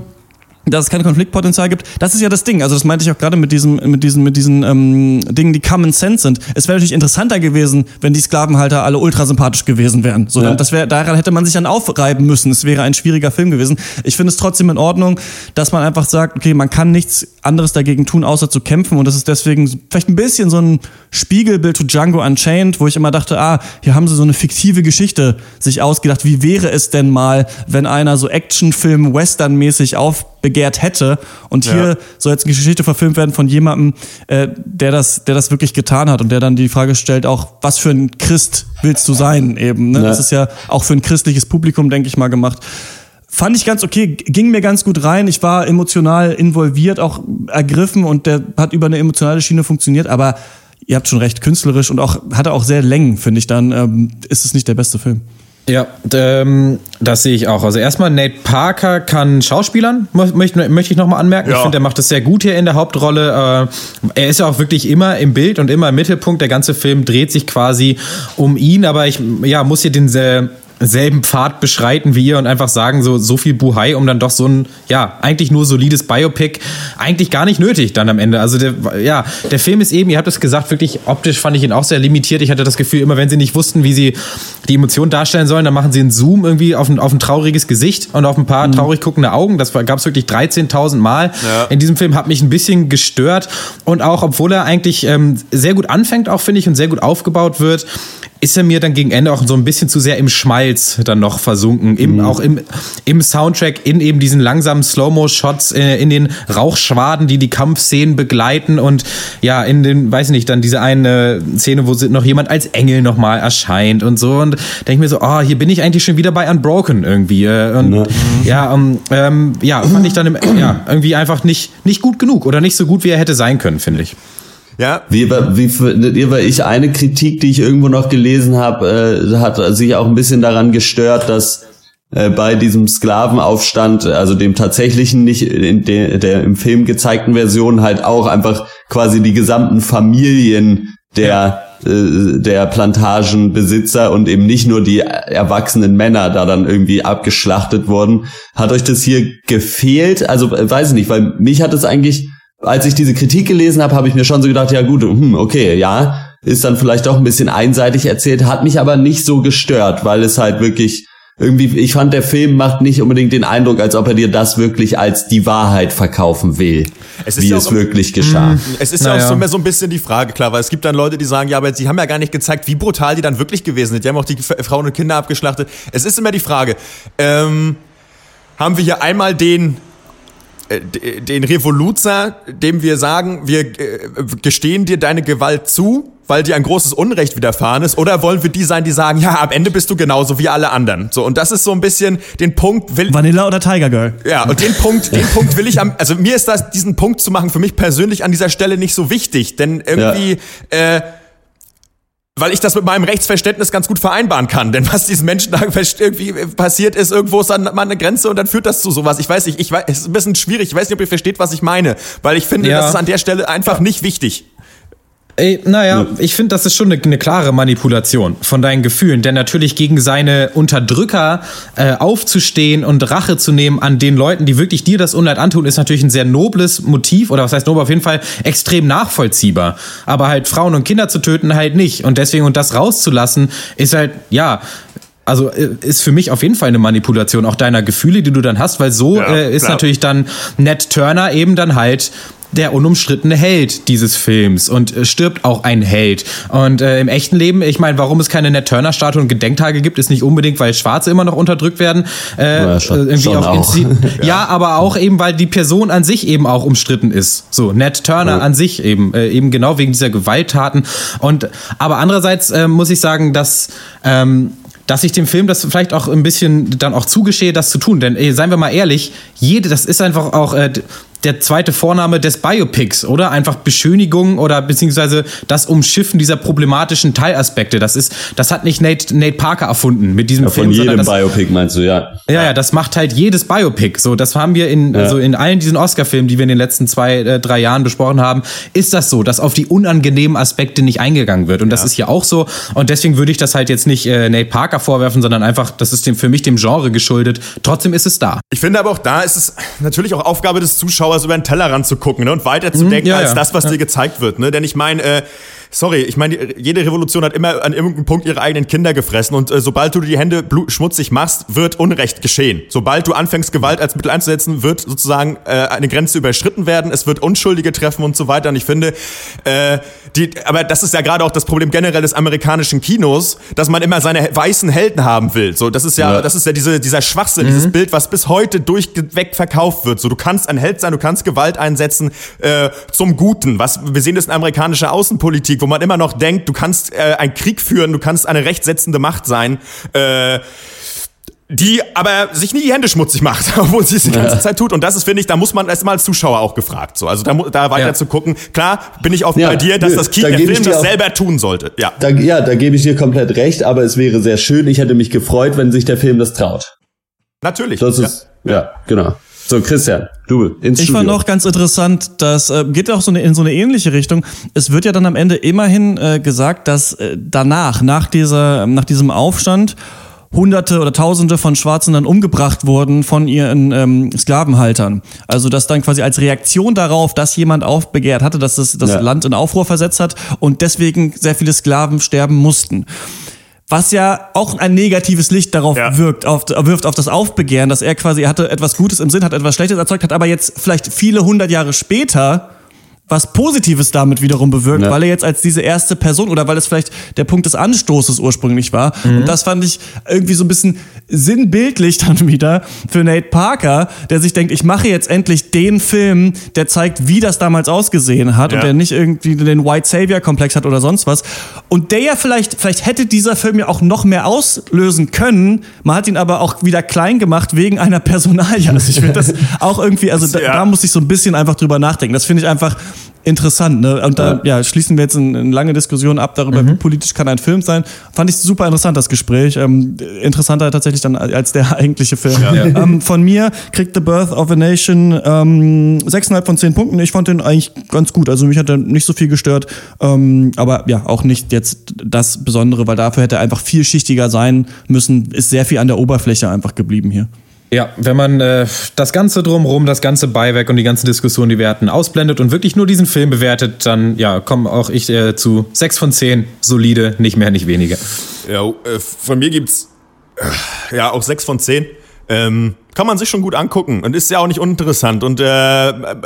dass es kein Konfliktpotenzial gibt. Das ist ja das Ding. Also das meinte ich auch gerade mit diesem, mit diesen, mit diesen ähm, Dingen, die Common Sense sind. Es wäre natürlich interessanter gewesen, wenn die Sklavenhalter alle ultra sympathisch gewesen wären. So, Ja. das wäre, daran hätte man sich dann aufreiben müssen. Es wäre ein schwieriger Film gewesen. Ich finde es trotzdem in Ordnung, dass man einfach sagt, okay, man kann nichts anderes dagegen tun, außer zu kämpfen. Und das ist deswegen vielleicht ein bisschen so ein Spiegelbild zu Django Unchained, wo ich immer dachte, ah, hier haben sie so eine fiktive Geschichte sich ausgedacht. Wie wäre es denn mal, wenn einer so Actionfilm Western-mäßig aufbegehrt hätte und hier Ja. soll jetzt eine Geschichte verfilmt werden von jemandem, äh, der das, der das wirklich getan hat und der dann die Frage stellt, auch was für ein Christ willst du sein eben. Ne? Ja. Das ist ja auch für ein christliches Publikum, denke ich mal, gemacht. Fand ich ganz okay, ging mir ganz gut rein. Ich war emotional involviert, auch ergriffen und der hat über eine emotionale Schiene funktioniert, aber ihr habt schon recht, künstlerisch und auch hatte auch sehr Längen, finde ich dann, ähm, ist es nicht der beste Film. Ja, ähm, das sehe ich auch. Also erstmal, Nate Parker kann Schauspielern, mö- möchte, möchte ich nochmal anmerken. Ich Ja. finde, der macht das sehr gut hier in der Hauptrolle. Äh, er ist ja auch wirklich immer im Bild und immer im Mittelpunkt. Der ganze Film dreht sich quasi um ihn, aber ich ja, muss hier den sel- selben Pfad beschreiten wie ihr und einfach sagen, so, so viel Buhai, um dann doch so ein, ja, eigentlich nur solides Biopic, eigentlich gar nicht nötig dann am Ende. Also der, ja, der Film ist eben, ihr habt es gesagt, wirklich optisch fand ich ihn auch sehr limitiert. Ich hatte das Gefühl, immer wenn sie nicht wussten, wie sie die Emotionen darstellen sollen, dann machen sie einen Zoom irgendwie auf ein, auf ein trauriges Gesicht und auf ein paar traurig guckende Augen. Das gab es wirklich 13.000 Mal. Ja. In diesem Film hat mich ein bisschen gestört und auch, obwohl er eigentlich ähm, sehr gut anfängt, auch finde ich, und sehr gut aufgebaut wird, ist er mir dann gegen Ende auch so ein bisschen zu sehr im Schmalz dann noch versunken. Im, Auch im, im Soundtrack, in eben diesen langsamen Slow-Mo-Shots, äh, in den Rauchschwaden, die die Kampfszenen begleiten und ja, in den, weiß ich nicht, dann diese eine Szene, wo noch jemand als Engel nochmal erscheint und so. Und denke ich mir so, oh, hier bin ich eigentlich schon wieder bei Unbroken irgendwie. Äh, und ja, ähm, ähm, ja, fand ich dann im, ja, irgendwie einfach nicht, nicht gut genug oder nicht so gut, wie er hätte sein können, finde ich. Ja, Wie, wie findet ihr, weil ich eine Kritik, die ich irgendwo noch gelesen habe, äh, hat sich auch ein bisschen daran gestört, dass äh, bei diesem Sklavenaufstand, also dem tatsächlichen, nicht in der, der im Film gezeigten Version, halt auch einfach quasi die gesamten Familien der äh, der Plantagenbesitzer und eben nicht nur die erwachsenen Männer da dann irgendwie abgeschlachtet wurden. Hat euch das hier gefehlt? Also äh, weiß ich nicht, weil mich hat es eigentlich als ich diese Kritik gelesen habe, habe ich mir schon so gedacht, ja gut, hm, okay, ja, ist dann vielleicht doch ein bisschen einseitig erzählt, hat mich aber nicht so gestört, weil es halt wirklich irgendwie, ich fand, der Film macht nicht unbedingt den Eindruck, als ob er dir das wirklich als die Wahrheit verkaufen will, Es ist wie ja es auch- wirklich geschah. Es ist ja Naja. auch so, mehr so ein bisschen die Frage, klar, weil es gibt dann Leute, die sagen, ja, aber sie haben ja gar nicht gezeigt, wie brutal die dann wirklich gewesen sind. Die haben auch die F- Frauen und Kinder abgeschlachtet. Es ist immer die Frage, ähm, haben wir hier einmal den den Revoluzer, dem wir sagen, wir äh, gestehen dir deine Gewalt zu, weil dir ein großes Unrecht widerfahren ist, oder wollen wir die sein, die sagen, ja, am Ende bist du genauso wie alle anderen. So und das ist so ein bisschen den Punkt will Vanilla oder Tiger Girl? ja, und den Punkt, den Punkt will ich am, also mir ist das, diesen Punkt zu machen, für mich persönlich an dieser Stelle nicht so wichtig, denn irgendwie, äh, weil ich das mit meinem Rechtsverständnis ganz gut vereinbaren kann. Denn was diesen Menschen da irgendwie passiert ist, irgendwo ist dann mal eine Grenze und dann führt das zu sowas. Ich weiß nicht, ich weiß, es ist ein bisschen schwierig. Ich weiß nicht, ob ihr versteht, was ich meine. Weil ich finde, Ja. das ist an der Stelle einfach nicht wichtig. Ey, naja, ich finde, das ist schon eine, eine klare Manipulation von deinen Gefühlen, denn natürlich gegen seine Unterdrücker äh, aufzustehen und Rache zu nehmen an den Leuten, die wirklich dir das Unleid antun, ist natürlich ein sehr nobles Motiv oder was heißt nobel, auf jeden Fall extrem nachvollziehbar. Aber halt Frauen und Kinder zu töten halt nicht und deswegen und das rauszulassen ist halt, ja, also äh, ist für mich auf jeden Fall eine Manipulation auch deiner Gefühle, die du dann hast, weil so Ja, äh, ist klar. natürlich dann Ned Turner eben dann halt der unumstrittene Held dieses Films und äh, stirbt auch ein Held. Und äh, im echten Leben, ich meine, warum es keine Ned Turner Statue und Gedenktage gibt, ist nicht unbedingt, weil Schwarze immer noch unterdrückt werden. Äh, Ja, schon- äh, irgendwie schon auch inszeniert. ja. aber auch eben, weil die Person an sich eben auch umstritten ist. So, Ned Turner an sich eben, äh, eben genau wegen dieser Gewalttaten. Und aber andererseits äh, muss ich sagen, dass ähm, dass ich dem Film das vielleicht auch ein bisschen dann auch zugestehe, das zu tun. Denn ey, seien wir mal ehrlich, jede, das ist einfach auch, äh, der zweite Vorname des Biopics, oder? Einfach Beschönigung oder beziehungsweise das Umschiffen dieser problematischen Teilaspekte. Das ist, das hat nicht Nate, Nate Parker erfunden mit diesem Ja, Film, von jedem das, Biopic meinst du, ja. ja, ja, das macht halt jedes Biopic. So, das haben wir in, Ja. also in allen diesen Oscar-Filmen, die wir in den letzten zwei, äh, drei Jahren besprochen haben, ist das so, dass auf die unangenehmen Aspekte nicht eingegangen wird. Und das ist hier auch so. Und deswegen würde ich das halt jetzt nicht äh, Nate Parker vorwerfen, sondern einfach, das ist dem, für mich dem Genre geschuldet. Trotzdem ist es da. Ich finde aber auch da ist es natürlich auch Aufgabe des Zuschauers, über den Tellerrand zu gucken ne, und weiter zu denken ja, als ja. das, was dir gezeigt wird. Ne? Denn ich meine, äh, sorry, ich meine, jede Revolution hat immer an irgendeinem Punkt ihre eigenen Kinder gefressen und äh, sobald du die Hände schmutzig machst, wird Unrecht geschehen. Sobald du anfängst, Gewalt als Mittel einzusetzen, wird sozusagen äh, eine Grenze überschritten werden, es wird Unschuldige treffen und so weiter. Und ich finde, äh, die, aber das ist ja gerade auch das Problem generell des amerikanischen Kinos, dass man immer seine weißen Helden haben will. So, das ist ja, Ja. das ist ja diese, dieser Schwachsinn, Mhm. dieses Bild, was bis heute durchweg verkauft wird. So, du kannst ein Held sein, du kannst Gewalt einsetzen äh, zum Guten. Was wir sehen das in amerikanischer Außenpolitik, wo man immer noch denkt, du kannst äh, einen Krieg führen, du kannst eine rechtsetzende Macht sein. Äh, die aber sich nie die Hände schmutzig macht, obwohl sie es die ganze Zeit tut. Und das ist, finde ich, da muss man erstmal als Zuschauer auch gefragt. So. Also da, da weiter Ja. zu gucken. Klar, bin ich auch Ja, bei dir, dass nö, das Ki da der Film das auch- selber tun sollte. Ja. Da, ja, da gebe ich dir komplett recht, aber es wäre sehr schön. Ich hätte mich gefreut, wenn sich der Film das traut. Natürlich. Das ist, ja, genau. So, Christian, du, ins Ich Studio. fand auch ganz interessant, das äh, geht auch so eine, in so eine ähnliche Richtung. Es wird ja dann am Ende immerhin äh, gesagt, dass äh, danach, nach, dieser, nach diesem Aufstand, Hunderte oder Tausende von Schwarzen dann umgebracht wurden von ihren ähm, Sklavenhaltern. Also dass dann quasi als Reaktion darauf, dass jemand aufbegehrt hatte, dass das, das Ja. Land in Aufruhr versetzt hat und deswegen sehr viele Sklaven sterben mussten. Was ja auch ein negatives Licht darauf Ja. wirkt, auf, wirft auf das Aufbegehren, dass er quasi er hatte etwas Gutes im Sinn, hat etwas Schlechtes erzeugt, hat aber jetzt vielleicht viele hundert Jahre später was Positives damit wiederum bewirkt, Ja. weil er jetzt als diese erste Person oder weil es vielleicht der Punkt des Anstoßes ursprünglich war. Und das fand ich irgendwie so ein bisschen sinnbildlich dann wieder für Nate Parker, der sich denkt, ich mache jetzt endlich den Film, der zeigt, wie das damals ausgesehen hat Ja. und der nicht irgendwie den White Savior Komplex hat oder sonst was. Und der ja vielleicht, vielleicht hätte dieser Film ja auch noch mehr auslösen können. Man hat ihn aber auch wieder klein gemacht wegen einer Personalie. Also ich finde das auch irgendwie, also da, Ja. da muss ich so ein bisschen einfach drüber nachdenken. Das finde ich einfach interessant. Ne? Und da ja. schließen wir jetzt eine, eine lange Diskussion ab darüber, wie politisch kann ein Film sein. Fand ich super interessant, das Gespräch. Ähm, interessanter tatsächlich dann als der eigentliche Film. Ähm, von mir kriegt The Birth of a Nation ähm, 6,5 von 10 Punkten. Ich fand den eigentlich ganz gut. Also mich hat er nicht so viel gestört. Ähm, aber ja, auch nicht jetzt das Besondere, weil dafür hätte er einfach vielschichtiger sein müssen. Ist sehr viel an der Oberfläche einfach geblieben hier. Ja, wenn man äh, das Ganze drumherum, das ganze Beiwerk und die ganze Diskussion, die wir hatten, ausblendet und wirklich nur diesen Film bewertet, dann ja, komme auch ich äh, zu 6 von 10, solide, nicht mehr, nicht weniger. Ja, äh, von mir gibt's äh, ja auch sechs von zehn. Ähm, kann man sich schon gut angucken und ist ja auch nicht uninteressant. Und äh,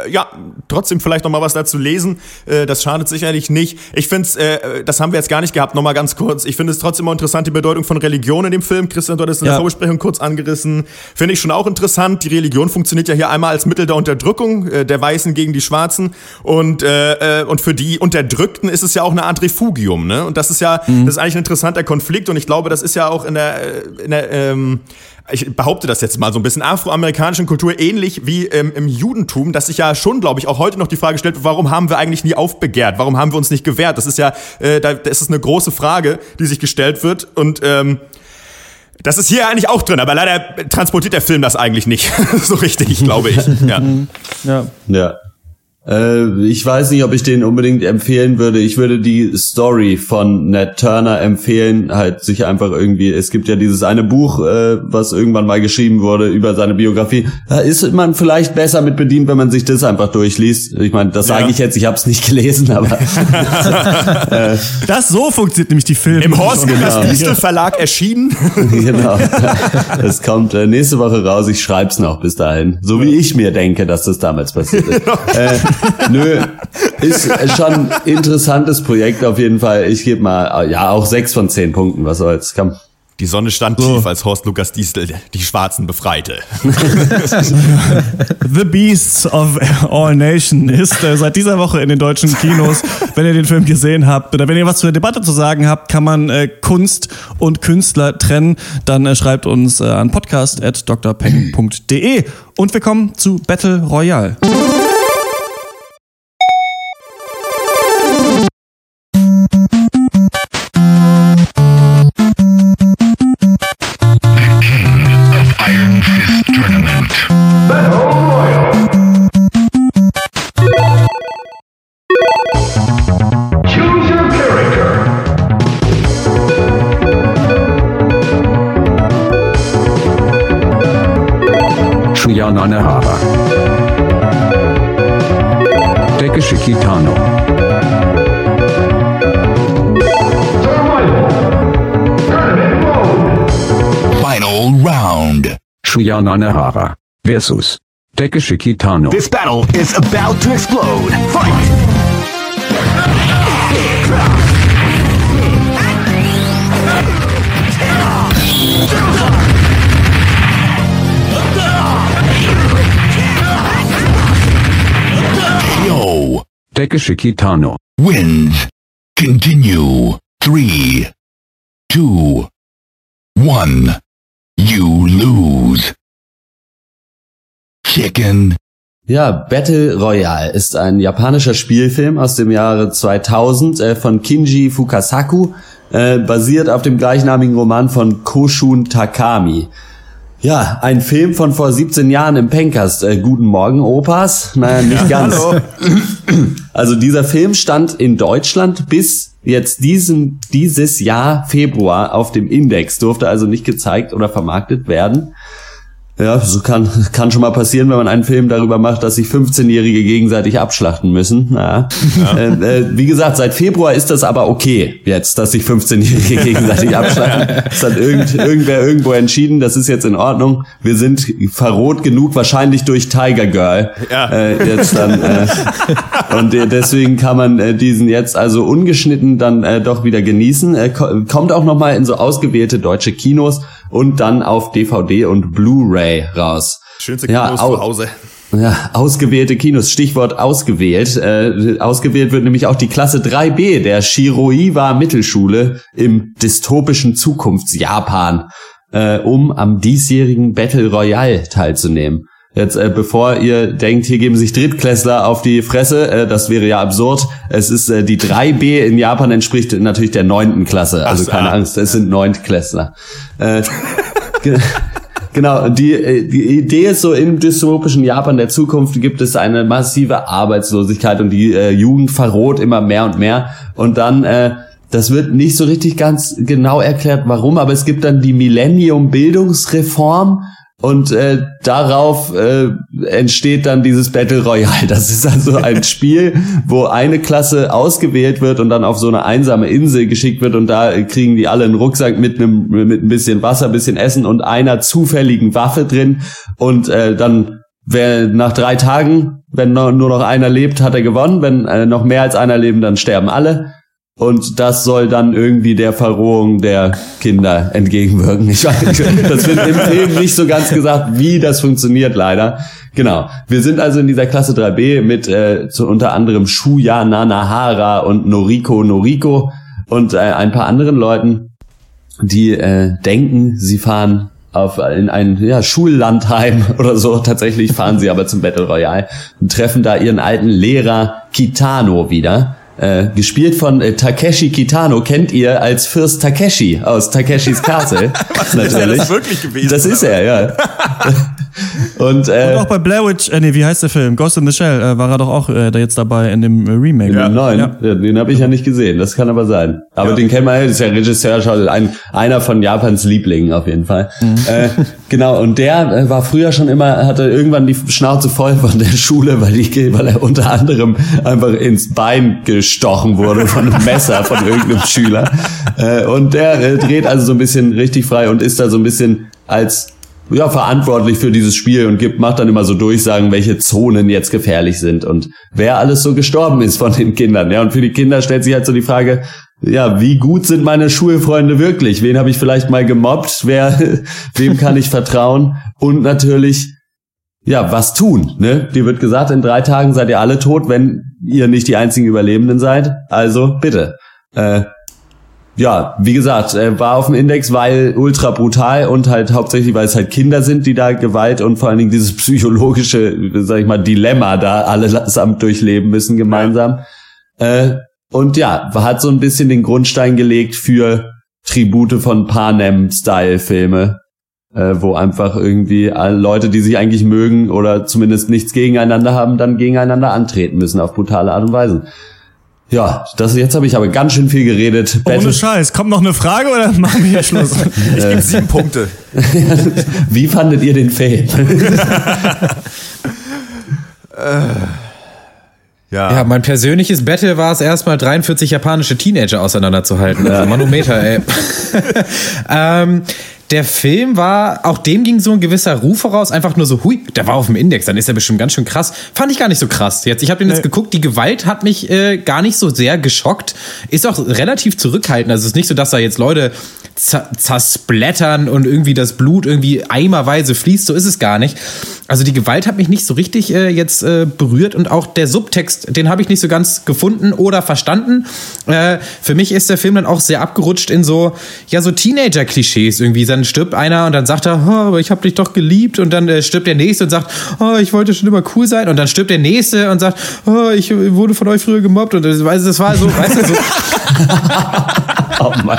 ja trotzdem vielleicht noch mal was dazu lesen. Äh, das schadet sicherlich nicht. Ich finde es äh, das haben wir jetzt gar nicht gehabt. Noch mal ganz kurz. Ich finde es trotzdem auch interessant die Bedeutung von Religion in dem Film. Christian du hattest in Ja. der Vorbesprechung kurz angerissen. Finde ich schon auch interessant. Die Religion funktioniert ja hier einmal als Mittel der Unterdrückung äh, der Weißen gegen die Schwarzen. Und äh, äh, und für die Unterdrückten ist es ja auch eine Art Refugium ne? Und das ist ja das ist eigentlich ein interessanter Konflikt. Und ich glaube das ist ja auch in der äh, in der ähm, ich behaupte das jetzt mal so ein bisschen afroamerikanischen Kultur ähnlich wie ähm, im Judentum, dass sich ja schon, glaube ich, auch heute noch die Frage stellt, warum haben wir eigentlich nie aufbegehrt? Warum haben wir uns nicht gewehrt? Das ist ja, äh, da, das ist eine große Frage, die sich gestellt wird und ähm, das ist hier eigentlich auch drin, aber leider transportiert der Film das eigentlich nicht so richtig, glaube ich. Ja. Ja. Ja. Äh, ich weiß nicht, ob ich den unbedingt empfehlen würde. Ich würde die Story von Ned Turner empfehlen, halt sich einfach irgendwie, es gibt ja dieses eine Buch, äh, was irgendwann mal geschrieben wurde über seine Biografie. Da ist man vielleicht besser mit bedient, wenn man sich das einfach durchliest. Ich meine, das sage Ja. ich jetzt, ich habe es nicht gelesen, aber Das so funktioniert nämlich die Filme. Im Horst Distel Verlag erschienen. genau. Das kommt äh, nächste Woche raus. Ich schreib's noch bis dahin. So wie ich mir denke, dass das damals passiert ist. nö, ist schon ein interessantes Projekt auf jeden Fall. Ich gebe mal, ja, auch sechs von zehn Punkten. Was soll's? Komm. Die Sonne stand tief, als Horst Lukas Distel die Schwarzen befreite. The Beasts of All Nation ist äh, seit dieser Woche in den deutschen Kinos. wenn ihr den Film gesehen habt oder wenn ihr was zur Debatte zu sagen habt, kann man äh, Kunst und Künstler trennen. Dann äh, schreibt uns äh, an podcast.drpeng.de und wir kommen zu Battle Royale. Shuya versus Takeshi Kitano. This battle is about to explode. Fight! Yo Takeshi Kitano. wins. Continue. Three, two, one. You lose. Chicken. Ja, Battle Royale ist ein japanischer Spielfilm aus dem Jahre 2000 äh, von Kinji Fukasaku, äh, basiert auf dem gleichnamigen Roman von Koshun Takami. Ja, ein Film von vor 17 Jahren im Pencast. Äh, guten Morgen, Opas. Naja, nicht ganz. Also dieser Film stand in Deutschland bis jetzt diesen, dieses Jahr Februar auf dem Index, durfte also nicht gezeigt oder vermarktet werden. Ja, so kann, kann schon mal passieren, wenn man einen Film darüber macht, dass sich 15-Jährige gegenseitig abschlachten müssen. Ja. Äh, äh, wie gesagt, seit Februar ist das aber okay jetzt, dass sich 15-Jährige gegenseitig abschlachten. Das hat irgend, irgendwer irgendwo entschieden, das ist jetzt in Ordnung. Wir sind verroht genug, wahrscheinlich durch Tiger Girl. Ja. Äh, jetzt dann, äh, und deswegen kann man äh, diesen jetzt also ungeschnitten dann äh, doch wieder genießen. Ko kommt auch noch mal in so ausgewählte deutsche Kinos und dann auf DVD und Blu-ray raus. Schönste Ja, Kinos au- zu Hause. Ja, ausgewählte Kinos, Stichwort ausgewählt. Äh, ausgewählt wird nämlich auch die Klasse 3b der Shiroiwa Mittelschule im dystopischen Zukunftsjapan, äh, um am diesjährigen Battle Royale teilzunehmen. Jetzt, äh, bevor ihr denkt, hier geben sich Drittklässler auf die Fresse, äh, das wäre ja absurd. Es ist äh, die 3b in Japan entspricht natürlich der neunten Klasse. Also so, keine ah. Angst, es sind Neuntklässler. Äh, ge- Genau, die, äh, die Idee ist so, im dystopischen Japan der Zukunft gibt es eine massive Arbeitslosigkeit und die äh, Jugend verroht immer mehr und mehr. Und dann, äh, das wird nicht so richtig ganz genau erklärt, warum, aber es gibt dann die Millennium-Bildungsreform und äh, darauf äh, entsteht dann dieses Battle Royale. Das ist also ein Spiel, wo eine Klasse ausgewählt wird und dann auf so eine einsame Insel geschickt wird und da kriegen die alle einen Rucksack mit einem mit ein bisschen Wasser, ein bisschen Essen und einer zufälligen Waffe drin und äh, dann wer nach drei Tagen, wenn nur noch einer lebt, hat er gewonnen. Wenn äh, noch mehr als einer leben, dann sterben alle. Und das soll dann irgendwie der Verrohung der Kinder entgegenwirken. Ich weiß, das wird im Film nicht so ganz gesagt, wie das funktioniert, leider. Genau. Wir sind also in dieser Klasse 3b mit äh, zu unter anderem Shuya Nanahara und Noriko Noriko und äh, ein paar anderen Leuten, die äh, denken, sie fahren auf in ein ja, Schullandheim oder so. Tatsächlich fahren sie aber zum Battle Royale und treffen da ihren alten Lehrer Kitano wieder. Äh, gespielt von äh, Takeshi Kitano, kennt ihr als Fürst Takeshi aus Takeshis Castle. Ist er das wirklich gewesen? Das ist er, ja. Und, äh, Und auch bei Blair Witch, äh, nee, wie heißt der Film? Ghost in the Shell äh, war er doch auch äh, da jetzt dabei in dem äh, Remake. Ja. Nein, Ja. ja. den habe ich ja nicht gesehen. Das kann aber sein. Aber Ja. den kennt man, das ist ja Regisseur, schau, ein, einer von Japans Lieblingen auf jeden Fall. Äh, genau, und der äh, war früher schon immer, hatte irgendwann die Schnauze voll von der Schule, weil, die, weil er unter anderem einfach ins Bein gestochen wurde von einem Messer von irgendeinem Schüler. Äh, und der äh, dreht also so ein bisschen richtig frei und ist da so ein bisschen als ja, verantwortlich für dieses Spiel und gibt, macht dann immer so Durchsagen, welche Zonen jetzt gefährlich sind und wer alles so gestorben ist von den Kindern. Ja, und für die Kinder stellt sich halt so die Frage, ja, wie gut sind meine Schulfreunde wirklich? Wen habe ich vielleicht mal gemobbt? Wer, wem kann ich vertrauen? Und natürlich, ja, was tun? Ne? Dir wird gesagt, in drei Tagen seid ihr alle tot, wenn ihr nicht die einzigen Überlebenden seid. Also bitte. Äh, ja, wie gesagt, äh, war auf dem Index, weil ultra brutal und halt hauptsächlich, weil es halt Kinder sind, die da Gewalt und vor allen Dingen dieses psychologische, sag ich mal, Dilemma da allesamt durchleben müssen gemeinsam. Äh, und ja, hat so ein bisschen den Grundstein gelegt für Tribute von Panem-Style-Filme, äh, wo einfach irgendwie alle Leute, die sich eigentlich mögen oder zumindest nichts gegeneinander haben, dann gegeneinander antreten müssen auf brutale Art und Weise. Ja, das jetzt habe ich aber ganz schön viel geredet. Ohne Battle- Scheiß. Kommt noch eine Frage oder machen wir hier Schluss? Ich gebe sieben Punkte. Wie fandet ihr den Film? Ja. Ja, mein persönliches Battle war es erstmal 43 japanische Teenager auseinanderzuhalten. Also Manometer, ey. ähm, der Film war, auch dem ging so ein gewisser Ruf voraus, einfach nur so, hui, der war auf dem Index, dann ist er bestimmt ganz schön krass. Fand ich gar nicht so krass. Jetzt, ich habe den jetzt geguckt, die Gewalt hat mich äh, gar nicht so sehr geschockt. Ist auch relativ zurückhaltend. Also es ist nicht so, dass da jetzt Leute zersplattern und irgendwie das Blut irgendwie eimerweise fließt. So ist es gar nicht. Also die Gewalt hat mich nicht so richtig äh, jetzt äh, berührt und auch der Subtext, den habe ich nicht so ganz gefunden oder verstanden. Äh, für mich ist der Film dann auch sehr abgerutscht in so, ja, so Teenager-Klischees irgendwie. Dann stirbt einer und dann sagt er, oh, aber ich habe dich doch geliebt und dann äh, stirbt der Nächste und sagt, oh, ich wollte schon immer cool sein und dann stirbt der Nächste und sagt, oh, ich wurde von euch früher gemobbt und du, das war so, weißt du, so, oh Mann.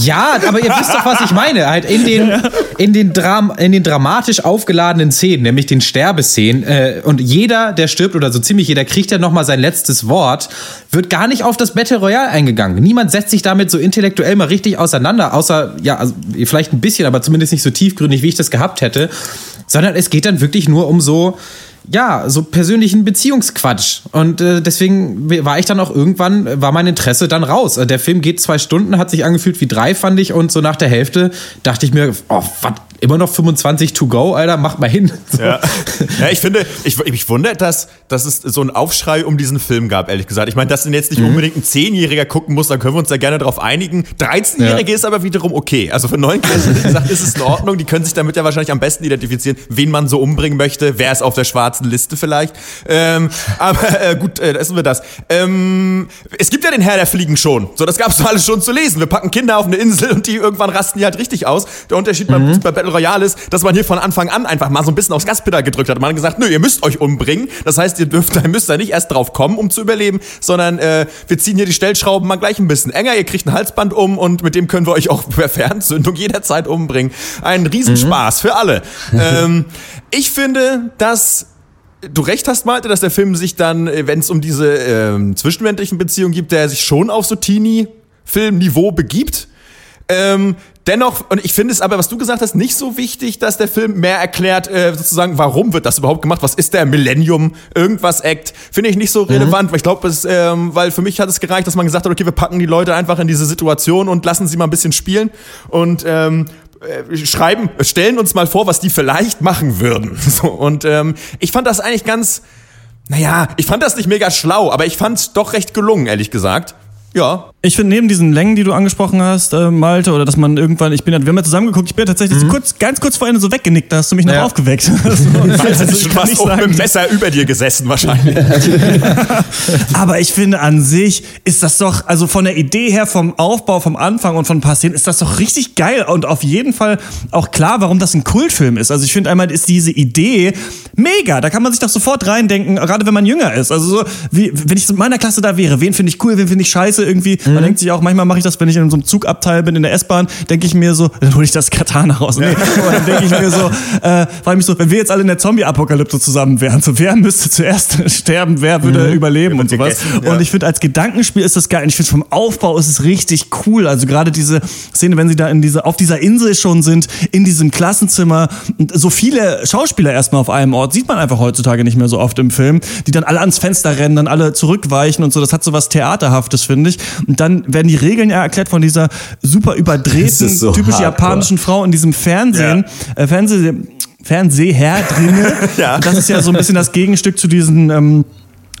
ja, aber ihr wisst doch, was ich meine. Halt in den, in den, Dram in den dramatisch aufgeladenen Szenen, nämlich den Sterbeszenen, äh, und jeder, der stirbt oder so ziemlich jeder, kriegt ja nochmal sein letztes Wort, wird gar nicht auf das Battle Royale eingegangen. Niemand setzt sich damit so intellektuell mal richtig auseinander, außer, ja, also, vielleicht ein bisschen, aber zumindest nicht so tiefgründig, wie ich das gehabt hätte, sondern es geht dann wirklich nur um so, ja, so persönlichen Beziehungsquatsch. Und äh, deswegen war ich dann auch irgendwann, war mein Interesse dann raus. Äh, Der Film geht zwei Stunden, hat sich angefühlt wie drei, fand ich. Und so nach der Hälfte dachte ich mir, oh, was, immer noch 25 to go, Alter, macht mal hin. So. Ja. ja, ich finde, ich, ich wundert, dass, dass es so einen Aufschrei um diesen Film gab, ehrlich gesagt. Ich meine, dass den jetzt nicht unbedingt ein Zehnjähriger gucken muss, dann können wir uns da gerne drauf einigen. 13-Jährige Ja. ist aber wiederum okay. Also für Neunklässler, wie gesagt, ist es in Ordnung. Die können sich damit ja wahrscheinlich am besten identifizieren, wen man so umbringen möchte. Wer ist auf der schwarzen Liste vielleicht. Ähm, aber äh, gut, äh, lassen wir das. Ähm, es gibt ja den Herr der Fliegen schon. So, das gab's doch alles schon zu lesen. Wir packen Kinder auf eine Insel und die irgendwann rasten die halt richtig aus. Der Unterschied beim, bei Battle Royale ist, dass man hier von Anfang an einfach mal so ein bisschen aufs Gaspedal gedrückt hat. Man hat gesagt, nö, ihr müsst euch umbringen. Das heißt, ihr dürft, ihr müsst da nicht erst drauf kommen, um zu überleben, sondern äh, wir ziehen hier die Stellschrauben mal gleich ein bisschen enger. Ihr kriegt ein Halsband um und mit dem können wir euch auch per Fernzündung jederzeit umbringen. Ein Riesenspaß für alle. ähm, ich finde, dass du recht hast, Malte, dass der Film sich dann, wenn es um diese ähm, zwischenmenschlichen Beziehungen gibt, der sich schon auf so Teenie-Film-Niveau begibt. Ähm, dennoch, und ich finde es aber, was du gesagt hast, nicht so wichtig, dass der Film mehr erklärt, äh, sozusagen, warum wird das überhaupt gemacht? Was ist der Millennium? Irgendwas Act? Finde ich nicht so relevant, weil ich glaube, ähm, weil für mich hat es gereicht, dass man gesagt hat, okay, wir packen die Leute einfach in diese Situation und lassen sie mal ein bisschen spielen und ähm, äh, schreiben, stellen uns mal vor, was die vielleicht machen würden. So, und ähm, ich fand das eigentlich ganz, naja, ich fand das nicht mega schlau, aber ich fand es doch recht gelungen, ehrlich gesagt. Ja, Ich finde neben diesen Längen, die du angesprochen hast, äh, Malte, oder dass man irgendwann, ich bin, ja- wir haben ja zusammengeguckt, ich bin ja tatsächlich so kurz, ganz kurz vor Ende so weggenickt, da hast du mich noch Ja. aufgeweckt. Also, also, ich schon kann was nicht auch mit dem Messer über dir gesessen wahrscheinlich. Aber ich finde an sich ist das doch, also von der Idee her, vom Aufbau, vom Anfang und von Passieren, ist das doch richtig geil und auf jeden Fall auch klar, warum das ein Kultfilm ist. Also ich finde einmal ist diese Idee mega. Da kann man sich doch sofort reindenken, gerade wenn man jünger ist. Also so, wie, wenn ich in meiner Klasse da wäre, wen finde ich cool, wen finde ich scheiße irgendwie. Man denkt sich auch, manchmal mache ich das, wenn ich in so einem Zugabteil bin in der S-Bahn, denke ich mir so, dann hole ich das Katana raus. Nee, aber dann denke ich mir so, äh, frage mich so, wenn wir jetzt alle in der Zombie-Apokalypse zusammen wären, so wer müsste zuerst sterben, wer würde überleben und sowas. gegessen, ja. Und ich finde, als Gedankenspiel ist das geil. Ich finde, vom Aufbau ist es richtig cool. Also gerade diese Szene, wenn sie da in diese, auf dieser Insel schon sind, in diesem Klassenzimmer, und so viele Schauspieler erstmal auf einem Ort, sieht man einfach heutzutage nicht mehr so oft im Film, die dann alle ans Fenster rennen, dann alle zurückweichen und so. Das hat so was Theaterhaftes, finde ich. Und dann werden die Regeln ja erklärt von dieser super überdrehten, so typisch hardcore. japanischen Frau in diesem Fernsehen, äh, Fernseh, Fernseher drinne. Ja. Und das ist ja so ein bisschen das Gegenstück zu diesen ähm,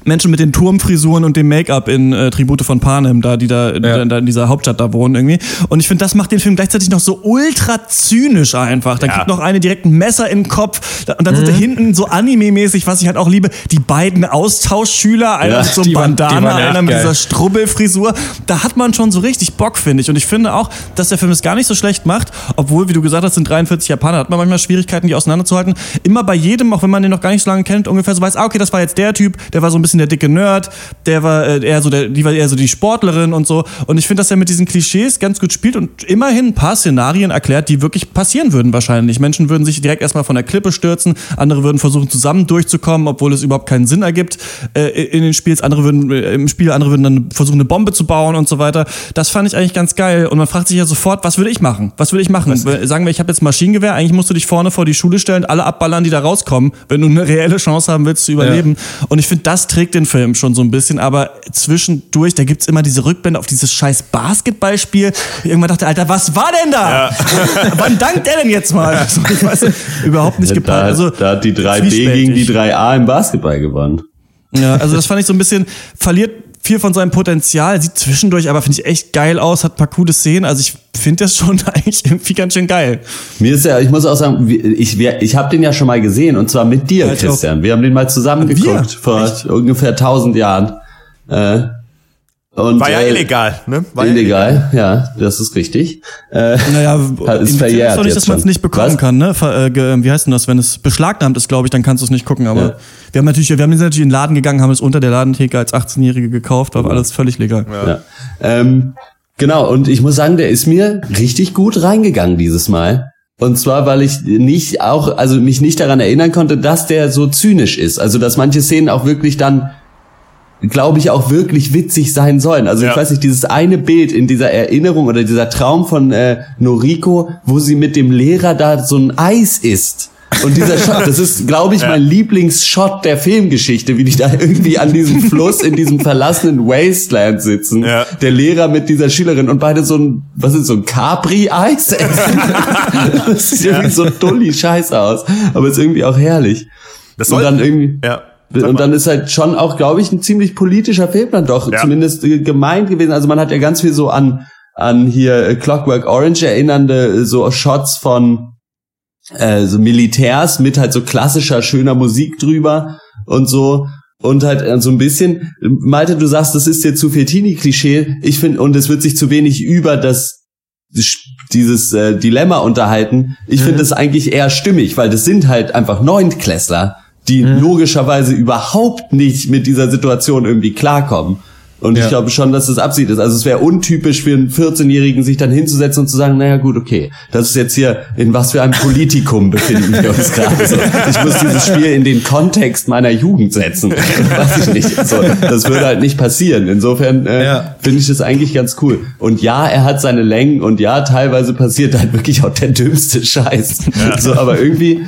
Menschen mit den Turmfrisuren und dem Make-up in äh, Tribute von Panem, da die da, da, da in dieser Hauptstadt da wohnen irgendwie. Und ich finde, das macht den Film gleichzeitig noch so ultra zynisch einfach. Da Ja. kriegt noch eine direkt ein Messer in den Kopf und dann sind Mhm. da hinten so Anime-mäßig, was ich halt auch liebe, die beiden Austauschschüler, einer Ja, mit so einem Bandana, waren einer mit geil. dieser Strubbelfrisur. Da hat man schon so richtig Bock, finde ich. Und ich finde auch, dass der Film es gar nicht so schlecht macht, obwohl, wie du gesagt hast, sind 43 Japaner, hat man manchmal Schwierigkeiten, die auseinanderzuhalten. Immer bei jedem, auch wenn man den noch gar nicht so lange kennt, ungefähr so weiß, ah, okay, das war jetzt der Typ, der war so ein bisschen bisschen der dicke Nerd, der war äh, eher so der, die war eher so die Sportlerin und so. Und ich finde, dass er mit diesen Klischees ganz gut spielt und immerhin ein paar Szenarien erklärt, die wirklich passieren würden wahrscheinlich. Menschen würden sich direkt erstmal von der Klippe stürzen, andere würden versuchen zusammen durchzukommen, obwohl es überhaupt keinen Sinn ergibt äh, in den Spiels. Andere würden äh, im Spiel, andere würden dann versuchen, eine Bombe zu bauen und so weiter. Das fand ich eigentlich ganz geil. Und man fragt sich ja sofort, was würde ich machen? Was würde ich machen? Sagen wir, ich habe jetzt Maschinengewehr, eigentlich musst du dich vorne vor die Schule stellen, alle abballern, die da rauskommen, wenn du eine reelle Chance haben willst zu überleben. Und ich finde, das trägt den Film schon so ein bisschen, aber zwischendurch, da gibt's immer diese Rückblende auf dieses scheiß Basketballspiel. Ich irgendwann dachte, Alter, was war denn da? Wann dankt er denn jetzt mal? Also, ich weiß, überhaupt nicht Da, geplant. Also, da hat die 3B zwiespältig. gegen die 3A im Basketball gewonnen. Ja, also das fand ich so ein bisschen, verliert viel von seinem Potenzial, sieht zwischendurch aber, finde ich, echt geil aus, hat ein paar coole Szenen. Also ich finde das schon eigentlich irgendwie ganz schön geil. Mir ist ja, ich muss auch sagen, ich, ich habe den ja schon mal gesehen und zwar mit dir, Ja, Christian. Wir haben den mal zusammen Wir? geguckt vor ungefähr 1000 Jahren. Äh, und, War ja äh, illegal, ne? War ja Illegal, ja, das ist richtig. Äh, Naja, Ist im Film verjährt ist doch nicht, dass man es nicht bekommen Was? kann, ne? Ver, äh, ge- wie heißt denn das? Wenn es beschlagnahmt ist, glaube ich, dann kannst du es nicht gucken. Aber Ja. wir haben natürlich, wir haben jetzt natürlich in den Laden gegangen, haben es unter der Ladentheke als 18-Jährige gekauft, war alles völlig legal. Ja. Ähm, genau, und ich muss sagen, der ist mir richtig gut reingegangen dieses Mal. Und zwar, weil ich nicht auch, also mich nicht daran erinnern konnte, dass der so zynisch ist. Also, dass manche Szenen auch wirklich dann, glaube ich, auch wirklich witzig sein sollen. Also, Ja. ich weiß nicht, dieses eine Bild in dieser Erinnerung oder dieser Traum von äh, Noriko, wo sie mit dem Lehrer da so ein Eis isst. Und dieser Shot, das ist, glaube ich, mein Lieblingsshot der Filmgeschichte, wie die da irgendwie an diesem Fluss in diesem verlassenen Wasteland sitzen. Ja. Der Lehrer mit dieser Schülerin und beide so ein, was ist so ein Capri-Eis essen. das sieht irgendwie so dulli scheiß aus. Aber ist irgendwie auch herrlich. Das und soll, dann irgendwie, ja. Und dann ist halt schon auch, glaube ich, ein ziemlich politischer Film dann doch, Ja. zumindest äh, gemeint gewesen. Also man hat ja ganz viel so an, an hier äh, Clockwork Orange erinnernde äh, so Shots von äh, so Militärs mit halt so klassischer, schöner Musik drüber und so. Und halt so ein bisschen, Malte, du sagst, das ist dir zu viel Teenie-Klischee. Ich finde, und es wird sich zu wenig über das dieses äh, Dilemma unterhalten. Ich finde das eigentlich eher stimmig, weil das sind halt einfach Neuntklässler, die logischerweise überhaupt nicht mit dieser Situation irgendwie klarkommen. Und ich glaube schon, dass das Absicht ist. Also es wäre untypisch für einen 14-Jährigen, sich dann hinzusetzen und zu sagen, naja gut, okay, das ist jetzt hier, in was für einem Politikum befinden wir uns gerade. So, ich muss dieses Spiel in den Kontext meiner Jugend setzen. Weiß ich nicht. So, das würde halt nicht passieren. Insofern äh, Ja. finde ich das eigentlich ganz cool. Und ja, er hat seine Längen und ja, teilweise passiert halt wirklich auch der dümmste Scheiß. So, aber irgendwie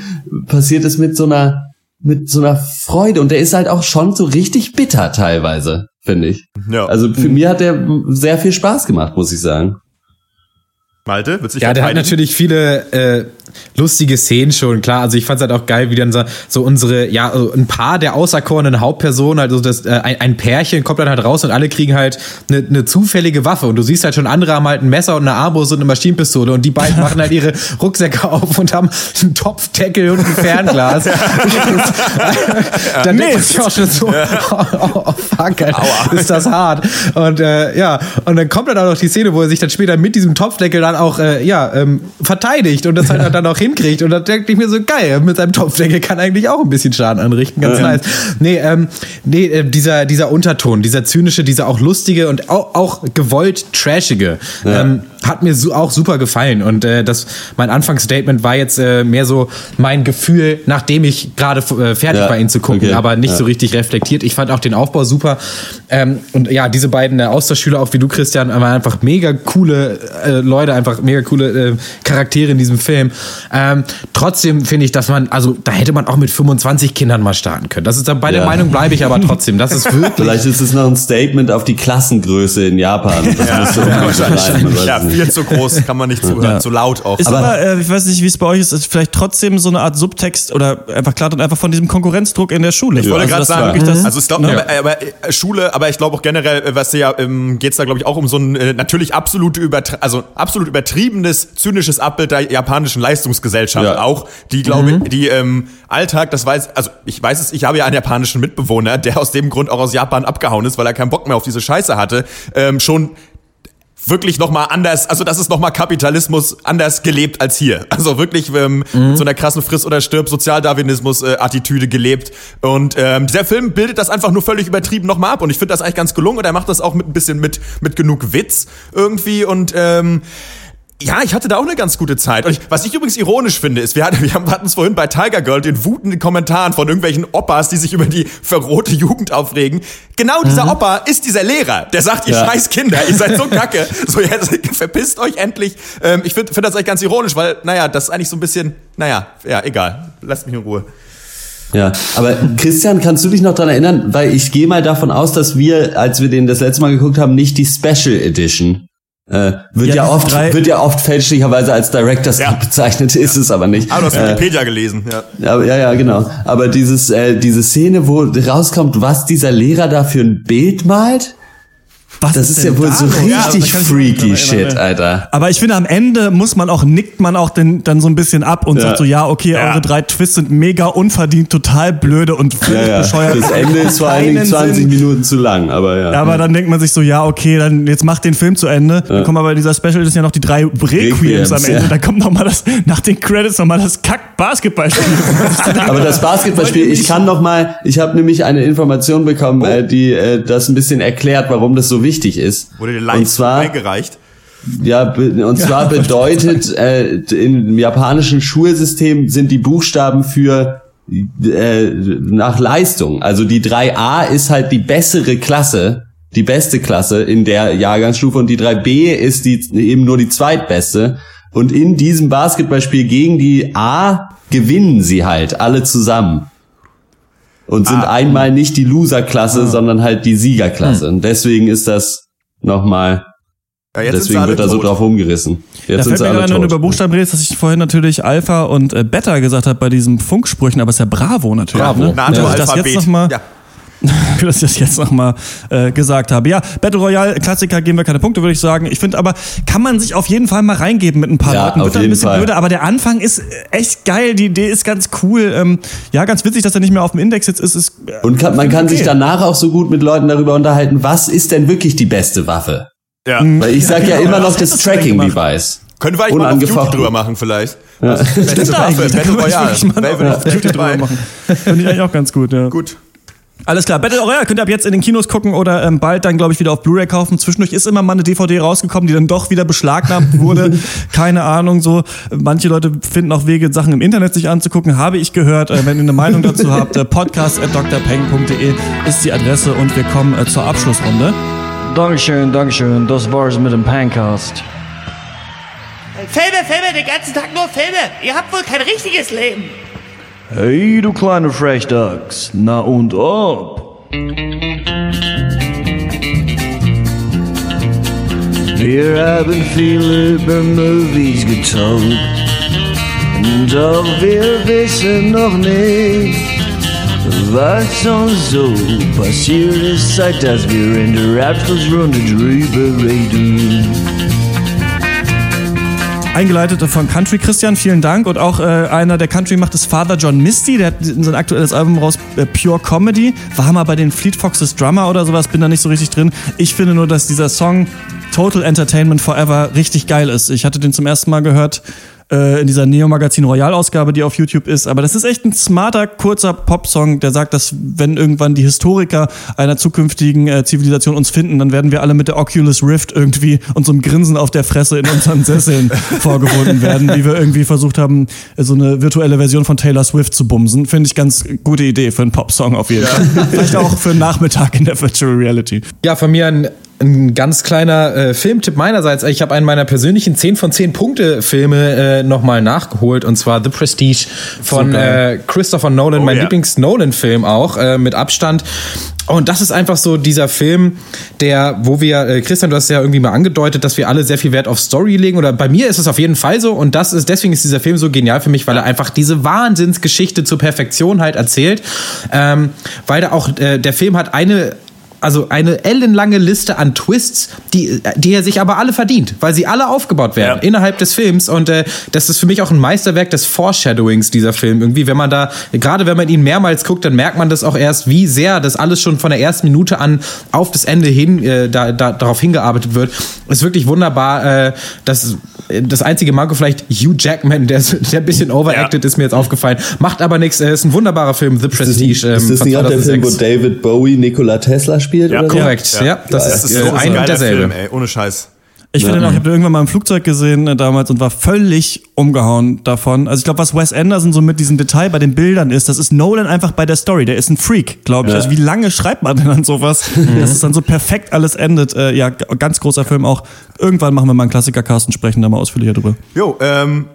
passiert es mit so einer mit so einer Freude und der ist halt auch schon so richtig bitter teilweise, finde ich. Ja. Also für mich hat der sehr viel Spaß gemacht, muss ich sagen. Malte, wird sich Ja, der hat natürlich viele äh, lustige Szenen schon, klar. Also ich fand's halt auch geil, wie dann so, unsere, ja, so ein paar der auserkorenen Hauptpersonen, also das, äh, ein, ein Pärchen kommt dann halt raus und alle kriegen halt eine ne zufällige Waffe. Und du siehst halt schon, andere haben halt ein Messer und eine Armbrust und eine Maschinenpistole und die beiden machen halt ihre Rucksäcke auf und haben einen Topfdeckel und ein Fernglas. dann denkt sich auch schon so, oh, oh, fuck, Alter, ist das hart. Und äh, ja, und dann kommt dann auch noch die Szene, wo er sich dann später mit diesem Topfdeckel dann auch äh, ja, ähm, verteidigt und das halt dann auch hinkriegt. Und da denke ich mir so, geil, mit seinem Topfdeckel kann eigentlich auch ein bisschen Schaden anrichten. Ganz nice. Nee, ähm, nee äh, dieser, dieser Unterton, dieser zynische, dieser auch lustige und auch, auch gewollt trashige, ähm, hat mir so, auch super gefallen. Und äh, das, mein Anfangsstatement war jetzt äh, mehr so mein Gefühl, nachdem ich gerade äh, fertig Ja, war, ihn zu gucken, okay, aber nicht ja. so richtig reflektiert. Ich fand auch den Aufbau super. Ähm, und ja, diese beiden äh, Austauschschüler, auch wie du, Christian, waren einfach mega coole äh, Leute, einfach mega coole äh, Charaktere in diesem Film. Ähm, trotzdem finde ich, dass man, also da hätte man auch mit 25 Kindern mal starten können. Das ist dann bei der Ja. Meinung bleibe ich aber trotzdem. Das ist wirklich. Vielleicht ist es noch ein Statement auf die Klassengröße in Japan. Das unterschreiben, man weiß Ja, es nicht. Viel zu groß, kann man nicht zuhören, zu laut auch. Ist aber, äh, ich weiß nicht, wie es bei euch ist, ist vielleicht trotzdem so eine Art Subtext oder einfach klar und einfach von diesem Konkurrenzdruck in der Schule. Ich wollte Also, gerade sagen, das- also ich glaube, ne? aber, aber äh, Schule, aber ich glaube auch generell, äh, was ja, ähm, geht's da glaube ich auch um so ein äh, natürlich absolut übertri also absolut übertriebenes, zynisches Abbild der japanischen Leistungsgesellschaft Ja. auch, die glaube ich, die ähm, Alltag, das weiß, also ich weiß es, ich habe ja einen japanischen Mitbewohner, der aus dem Grund auch aus Japan abgehauen ist, weil er keinen Bock mehr auf diese Scheiße hatte, ähm, schon wirklich nochmal anders, also das ist nochmal Kapitalismus anders gelebt als hier. Also wirklich ähm, mit so einer krassen Friss- oder stirb Sozialdarwinismus-Attitüde gelebt. Und ähm, dieser Film bildet das einfach nur völlig übertrieben nochmal ab. Und ich finde das eigentlich ganz gelungen und er macht das auch mit ein bisschen mit, mit genug Witz irgendwie. Und ähm, ja, ich hatte da auch eine ganz gute Zeit. Und ich, was ich übrigens ironisch finde, ist, wir hatten wir hatten es vorhin bei Tiger Girl den wutenden Kommentaren von irgendwelchen Oppas, die sich über die verrohte Jugend aufregen. Genau dieser Opa ist dieser Lehrer, der sagt, ihr Ja. scheiß Kinder, ihr seid so kacke. So, jetzt verpisst euch endlich. Ähm, ich finde find das eigentlich ganz ironisch, weil, naja, das ist eigentlich so ein bisschen, naja, ja, egal. Lasst mich in Ruhe. Ja, aber Christian, kannst du dich noch dran erinnern? Weil ich gehe mal davon aus, dass wir, als wir den das letzte Mal geguckt haben, nicht die Special Edition. Äh, wird Ja, ja, oft drei- wird ja oft fälschlicherweise als Director's Ja. Bezeichnet, ist es aber nicht. Aber du hast Äh, Wikipedia gelesen, ja. aber, ja, ja, genau. Aber dieses, äh, diese Szene, wo rauskommt, was dieser Lehrer da für ein Bild malt, Was das ist ja denn wohl da so? Ja, richtig dran freaky Shit. Alter. Aber ich finde, am Ende muss man auch, nickt man auch den, dann so ein bisschen ab und Ja. sagt so, ja, okay, Ja. eure drei Twists sind mega unverdient, total blöde und völlig Ja, ja. bescheuert. Das Ende ist vor allen Dingen Keinen 20 Sinn. Minuten zu lang, aber ja. Aber dann denkt man sich so, ja, okay, dann jetzt macht den Film zu Ende. Dann kommen aber bei dieser Special ist ja noch die drei Requiems am Ende. ja. Dann kommt noch mal das, nach den Credits noch mal das Kack-Basketballspiel. Aber das Basketballspiel, ich kann noch mal, ich habe nämlich eine Information bekommen, Oh. äh, die äh, das ein bisschen erklärt, warum das so wichtig ist. Wurde dir und live zwar, eingereicht. ja, und zwar bedeutet äh, im japanischen Schulsystem sind die Buchstaben für äh, nach Leistung. Also die 3a ist halt die bessere Klasse, die beste Klasse in der Jahrgangsstufe und die 3b ist die eben nur die zweitbeste. Und in diesem Basketballspiel gegen die A gewinnen sie halt alle zusammen. Und sind einmal nicht die Loser-Klasse, sondern halt die Siegerklasse. Und deswegen ist das nochmal, Ja, deswegen wird da so drauf rumgerissen. Jetzt Da sind fällt sie mir gerade, wenn du über Buchstaben redest, dass ich vorhin natürlich Alpha und äh, Beta gesagt habe bei diesen Funksprüchen, aber es ist ja Bravo natürlich. Bravo. Ne? NATO ich das Alphabet. jetzt noch mal, ja. dass ich das jetzt nochmal äh, gesagt habe. Ja, Battle Royale, Klassiker, geben wir keine Punkte, würde ich sagen. Ich finde aber, kann man sich auf jeden Fall mal reingeben mit ein paar Ja, Leuten. auf Wird dann ein bisschen Fall. blöder, aber der Anfang ist äh, echt geil. Die Idee ist ganz cool. Ähm, ja, ganz witzig, dass er nicht mehr auf dem Index jetzt ist. ist äh, Und kann, man kann sich okay. danach auch so gut mit Leuten darüber unterhalten, was ist denn wirklich die beste Waffe? Ja. Weil ich sag ja, genau, immer noch das gemacht? Tracking-Device. Können wir eigentlich mal auf Unangefochten. drüber machen vielleicht? Ja. Beste Stimmt Waffe, Battle können wir Royale. Wer will auf YouTube drüber machen. Finde ich eigentlich auch ganz gut, ja. Gut. Alles klar, Battle Royale könnt ihr ab jetzt in den Kinos gucken oder ähm, bald dann, glaube ich, wieder auf Blu-ray kaufen. Zwischendurch ist immer mal eine DVD rausgekommen, die dann doch wieder beschlagnahmt wurde. Keine Ahnung, so. Manche Leute finden auch Wege, Sachen im Internet sich anzugucken, habe ich gehört. Äh, wenn ihr eine Meinung dazu habt, äh, podcast.drpeng.de ist die Adresse und wir kommen äh, zur Abschlussrunde. Dankeschön, Dankeschön. Das war's mit dem Pancast. Filme, Filme, den ganzen Tag nur Filme. Ihr habt wohl kein richtiges Leben. Hey, du kleine Frechdachs. Na und ob? Wir haben viel über Movies getalkt. Doch wir wissen noch nicht, was uns so passiert ist, seit dass wir in der Abschlussrunde drüber reden. Eingeleitet von Country Christian, vielen Dank. Und auch äh, einer, der Country macht, ist Father John Misty. Der hat sein aktuelles Album raus, äh, Pure Comedy. War mal bei den Fleet Foxes Drummer oder sowas, bin da nicht so richtig drin. Ich finde nur, dass dieser Song Total Entertainment Forever richtig geil ist. Ich hatte den zum ersten Mal gehört äh, in dieser Neo Magazin Royal Ausgabe, die auf YouTube ist. Aber das ist echt ein smarter, kurzer Popsong, der sagt, dass wenn irgendwann die Historiker einer zukünftigen äh, Zivilisation uns finden, dann werden wir alle mit der Oculus Rift irgendwie und so einem Grinsen auf der Fresse in unseren Sesseln vorgefunden werden, wie wir irgendwie versucht haben, so eine virtuelle Version von Taylor Swift zu bumsen. Finde ich ganz gute Idee für einen Popsong auf jeden Fall. Vielleicht auch für einen Nachmittag in der Virtual Reality. Ja, von mir ein, ein ganz kleiner äh, Filmtipp meinerseits. Ich habe einen meiner persönlichen 10 von 10 Punkte Filme äh, nochmal nachgeholt und zwar The Prestige von äh, Christopher Nolan, Oh mein ja. Lieblings-Nolan-Film auch, äh, mit Abstand. Und das ist einfach so dieser Film, der, wo wir, äh, Christian, du hast ja irgendwie mal angedeutet, dass wir alle sehr viel Wert auf Story legen. Oder bei mir ist es auf jeden Fall so. Und das ist, deswegen ist dieser Film so genial für mich, weil er einfach diese Wahnsinnsgeschichte zur Perfektion halt erzählt. Ähm, weil da auch, äh, der Film hat eine also eine ellenlange Liste an Twists, die, die er sich aber alle verdient, weil sie alle aufgebaut werden Ja. innerhalb des Films. Und äh, das ist für mich auch ein Meisterwerk des Foreshadowings, dieser Film. Irgendwie, wenn man da, gerade wenn man ihn mehrmals guckt, dann merkt man das auch erst, wie sehr das alles schon von der ersten Minute an auf das Ende hin, äh, da, da, darauf hingearbeitet wird. Ist wirklich wunderbar. Äh, das, das einzige Manko vielleicht Hugh Jackman, der, ist- der ein bisschen overacted, ist mir jetzt aufgefallen. Macht aber nichts. Ist ein wunderbarer Film, The Prestige. ähm, ist das nicht auch der Film, wo 2006. David Bowie Nikola Tesla spielt? Ja, oder so? Korrekt, ja. das, Das ist, ist äh, so ein ein und derselbe. Film, ey, ohne Scheiß. Ich finde noch, ich habe irgendwann mal im Flugzeug gesehen äh, damals und war völlig umgehauen davon. Also ich glaube, was Wes Anderson so mit diesem Detail bei den Bildern ist, das ist Nolan einfach bei der Story. Der ist ein Freak, glaube ich. Ja. Also wie lange schreibt man denn an sowas, dass es dann so perfekt alles endet? Äh, ja, ganz großer Film auch. Irgendwann machen wir mal einen Klassiker-Cast und sprechen da mal ausführlicher drüber. Jo, ähm,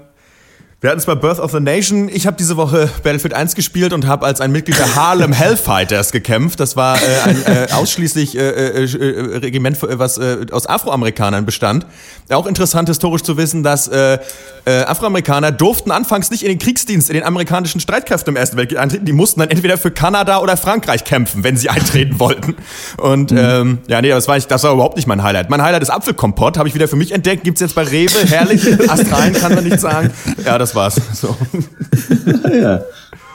wir hatten es bei Birth of the Nation. Ich habe diese Woche Battlefield 1 gespielt und habe als ein Mitglied der Harlem Hellfighters gekämpft. Das war äh, ein äh, ausschließlich äh, äh, äh, Regiment, was äh, aus Afroamerikanern bestand. Auch interessant historisch zu wissen, dass äh, äh, Afroamerikaner durften anfangs nicht in den Kriegsdienst in den amerikanischen Streitkräften im Ersten Weltkrieg eintreten. Die mussten dann entweder für Kanada oder Frankreich kämpfen, wenn sie eintreten wollten. Und ähm, ja, nee, das war, ich, das war überhaupt nicht mein Highlight. Mein Highlight ist Apfelkompott, habe ich wieder für mich entdeckt. Gibt's jetzt bei Rewe, herrlich, astrein, kann man nicht sagen. Ja, das war's. So. Ja.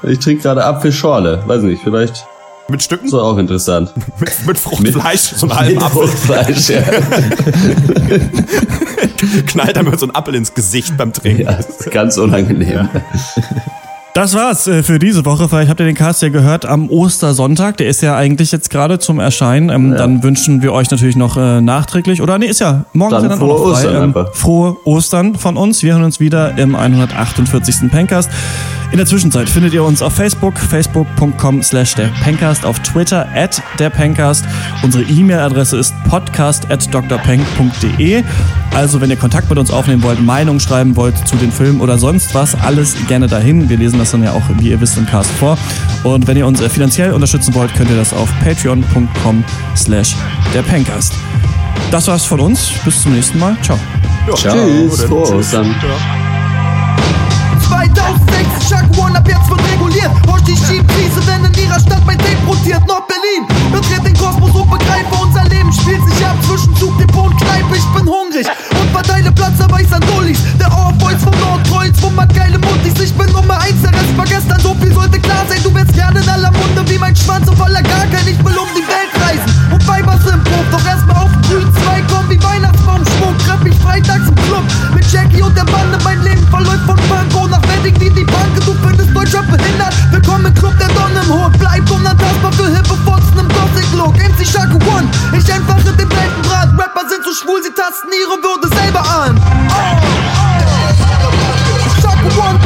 Ich trinke gerade Apfelschorle. Weiß nicht, vielleicht Mit Stücken? ist doch auch interessant. Mit, mit Fruchtfleisch, so einen halben Mit Apfel. Fruchtfleisch, ja. Knallt damit so ein Apfel ins Gesicht beim Trinken. ja. ist Ganz unangenehm. Das war's äh, für diese Woche. Vielleicht habt ihr den Cast ja gehört am Ostersonntag. Der ist ja eigentlich jetzt gerade zum Erscheinen. Ähm, Dann wünschen wir euch natürlich noch äh, nachträglich, oder nee, ist ja morgen Dann ist ja dann frohe auch noch frei. Ostern Ähm, frohe Ostern von uns. Wir hören uns wieder im 148. Pencast. In der Zwischenzeit findet ihr uns auf Facebook, facebook.com slash der Pencast, auf Twitter at der Pencast. Unsere E-Mail-Adresse ist podcast at drpeng.de. Also wenn ihr Kontakt mit uns aufnehmen wollt, Meinung schreiben wollt zu den Filmen oder sonst was, alles gerne dahin. Wir lesen das dann ja auch, wie ihr wisst, im Cast vor. Und wenn ihr uns äh, finanziell unterstützen wollt, könnt ihr das auf patreon.com slash der Pencast. Das war's von uns. Bis zum nächsten Mal. Ciao. Tschüss, frohe Ostern. 2006, Chuck One ab jetzt reagiert. Horch die Schiebkrise, denn in ihrer Stadt mein Tape rotiert. Nord-Berlin betritt den Kosmos unbegreifbar. Unser Leben spielt sich ab zwischen Zugdepot und Kneipe. Ich bin hungrig und verteile Platz, aber ich an Dullis. Der Ohrboys vom Nordkreuz, wo man geile Mundis. Ich bin Nummer eins, der Rest war gestern. So viel sollte klar sein. Du wirst gerne in aller Munde wie mein Schwanz auf aller Gagel. Ich will um die Welt reisen und Weiber sind Prof. Doch erstmal auf den grünen Zweig kommen wie Weihnachtsbaumschmuck. Treff mich freitags im Club mit Jackie und der Bande. Mein Leben verläuft von Panko nach Wedding, die die Banke. Du findest Deutschland behindert. Willkommen im Club der Donne im Hut. Bleib unantastbar für hippe im Gothic-Look. MC Shark One, ich einfache den Weltenbrat. Rapper sind so schwul, sie tasten ihre Würde selber an. Oh. oh. Shark One,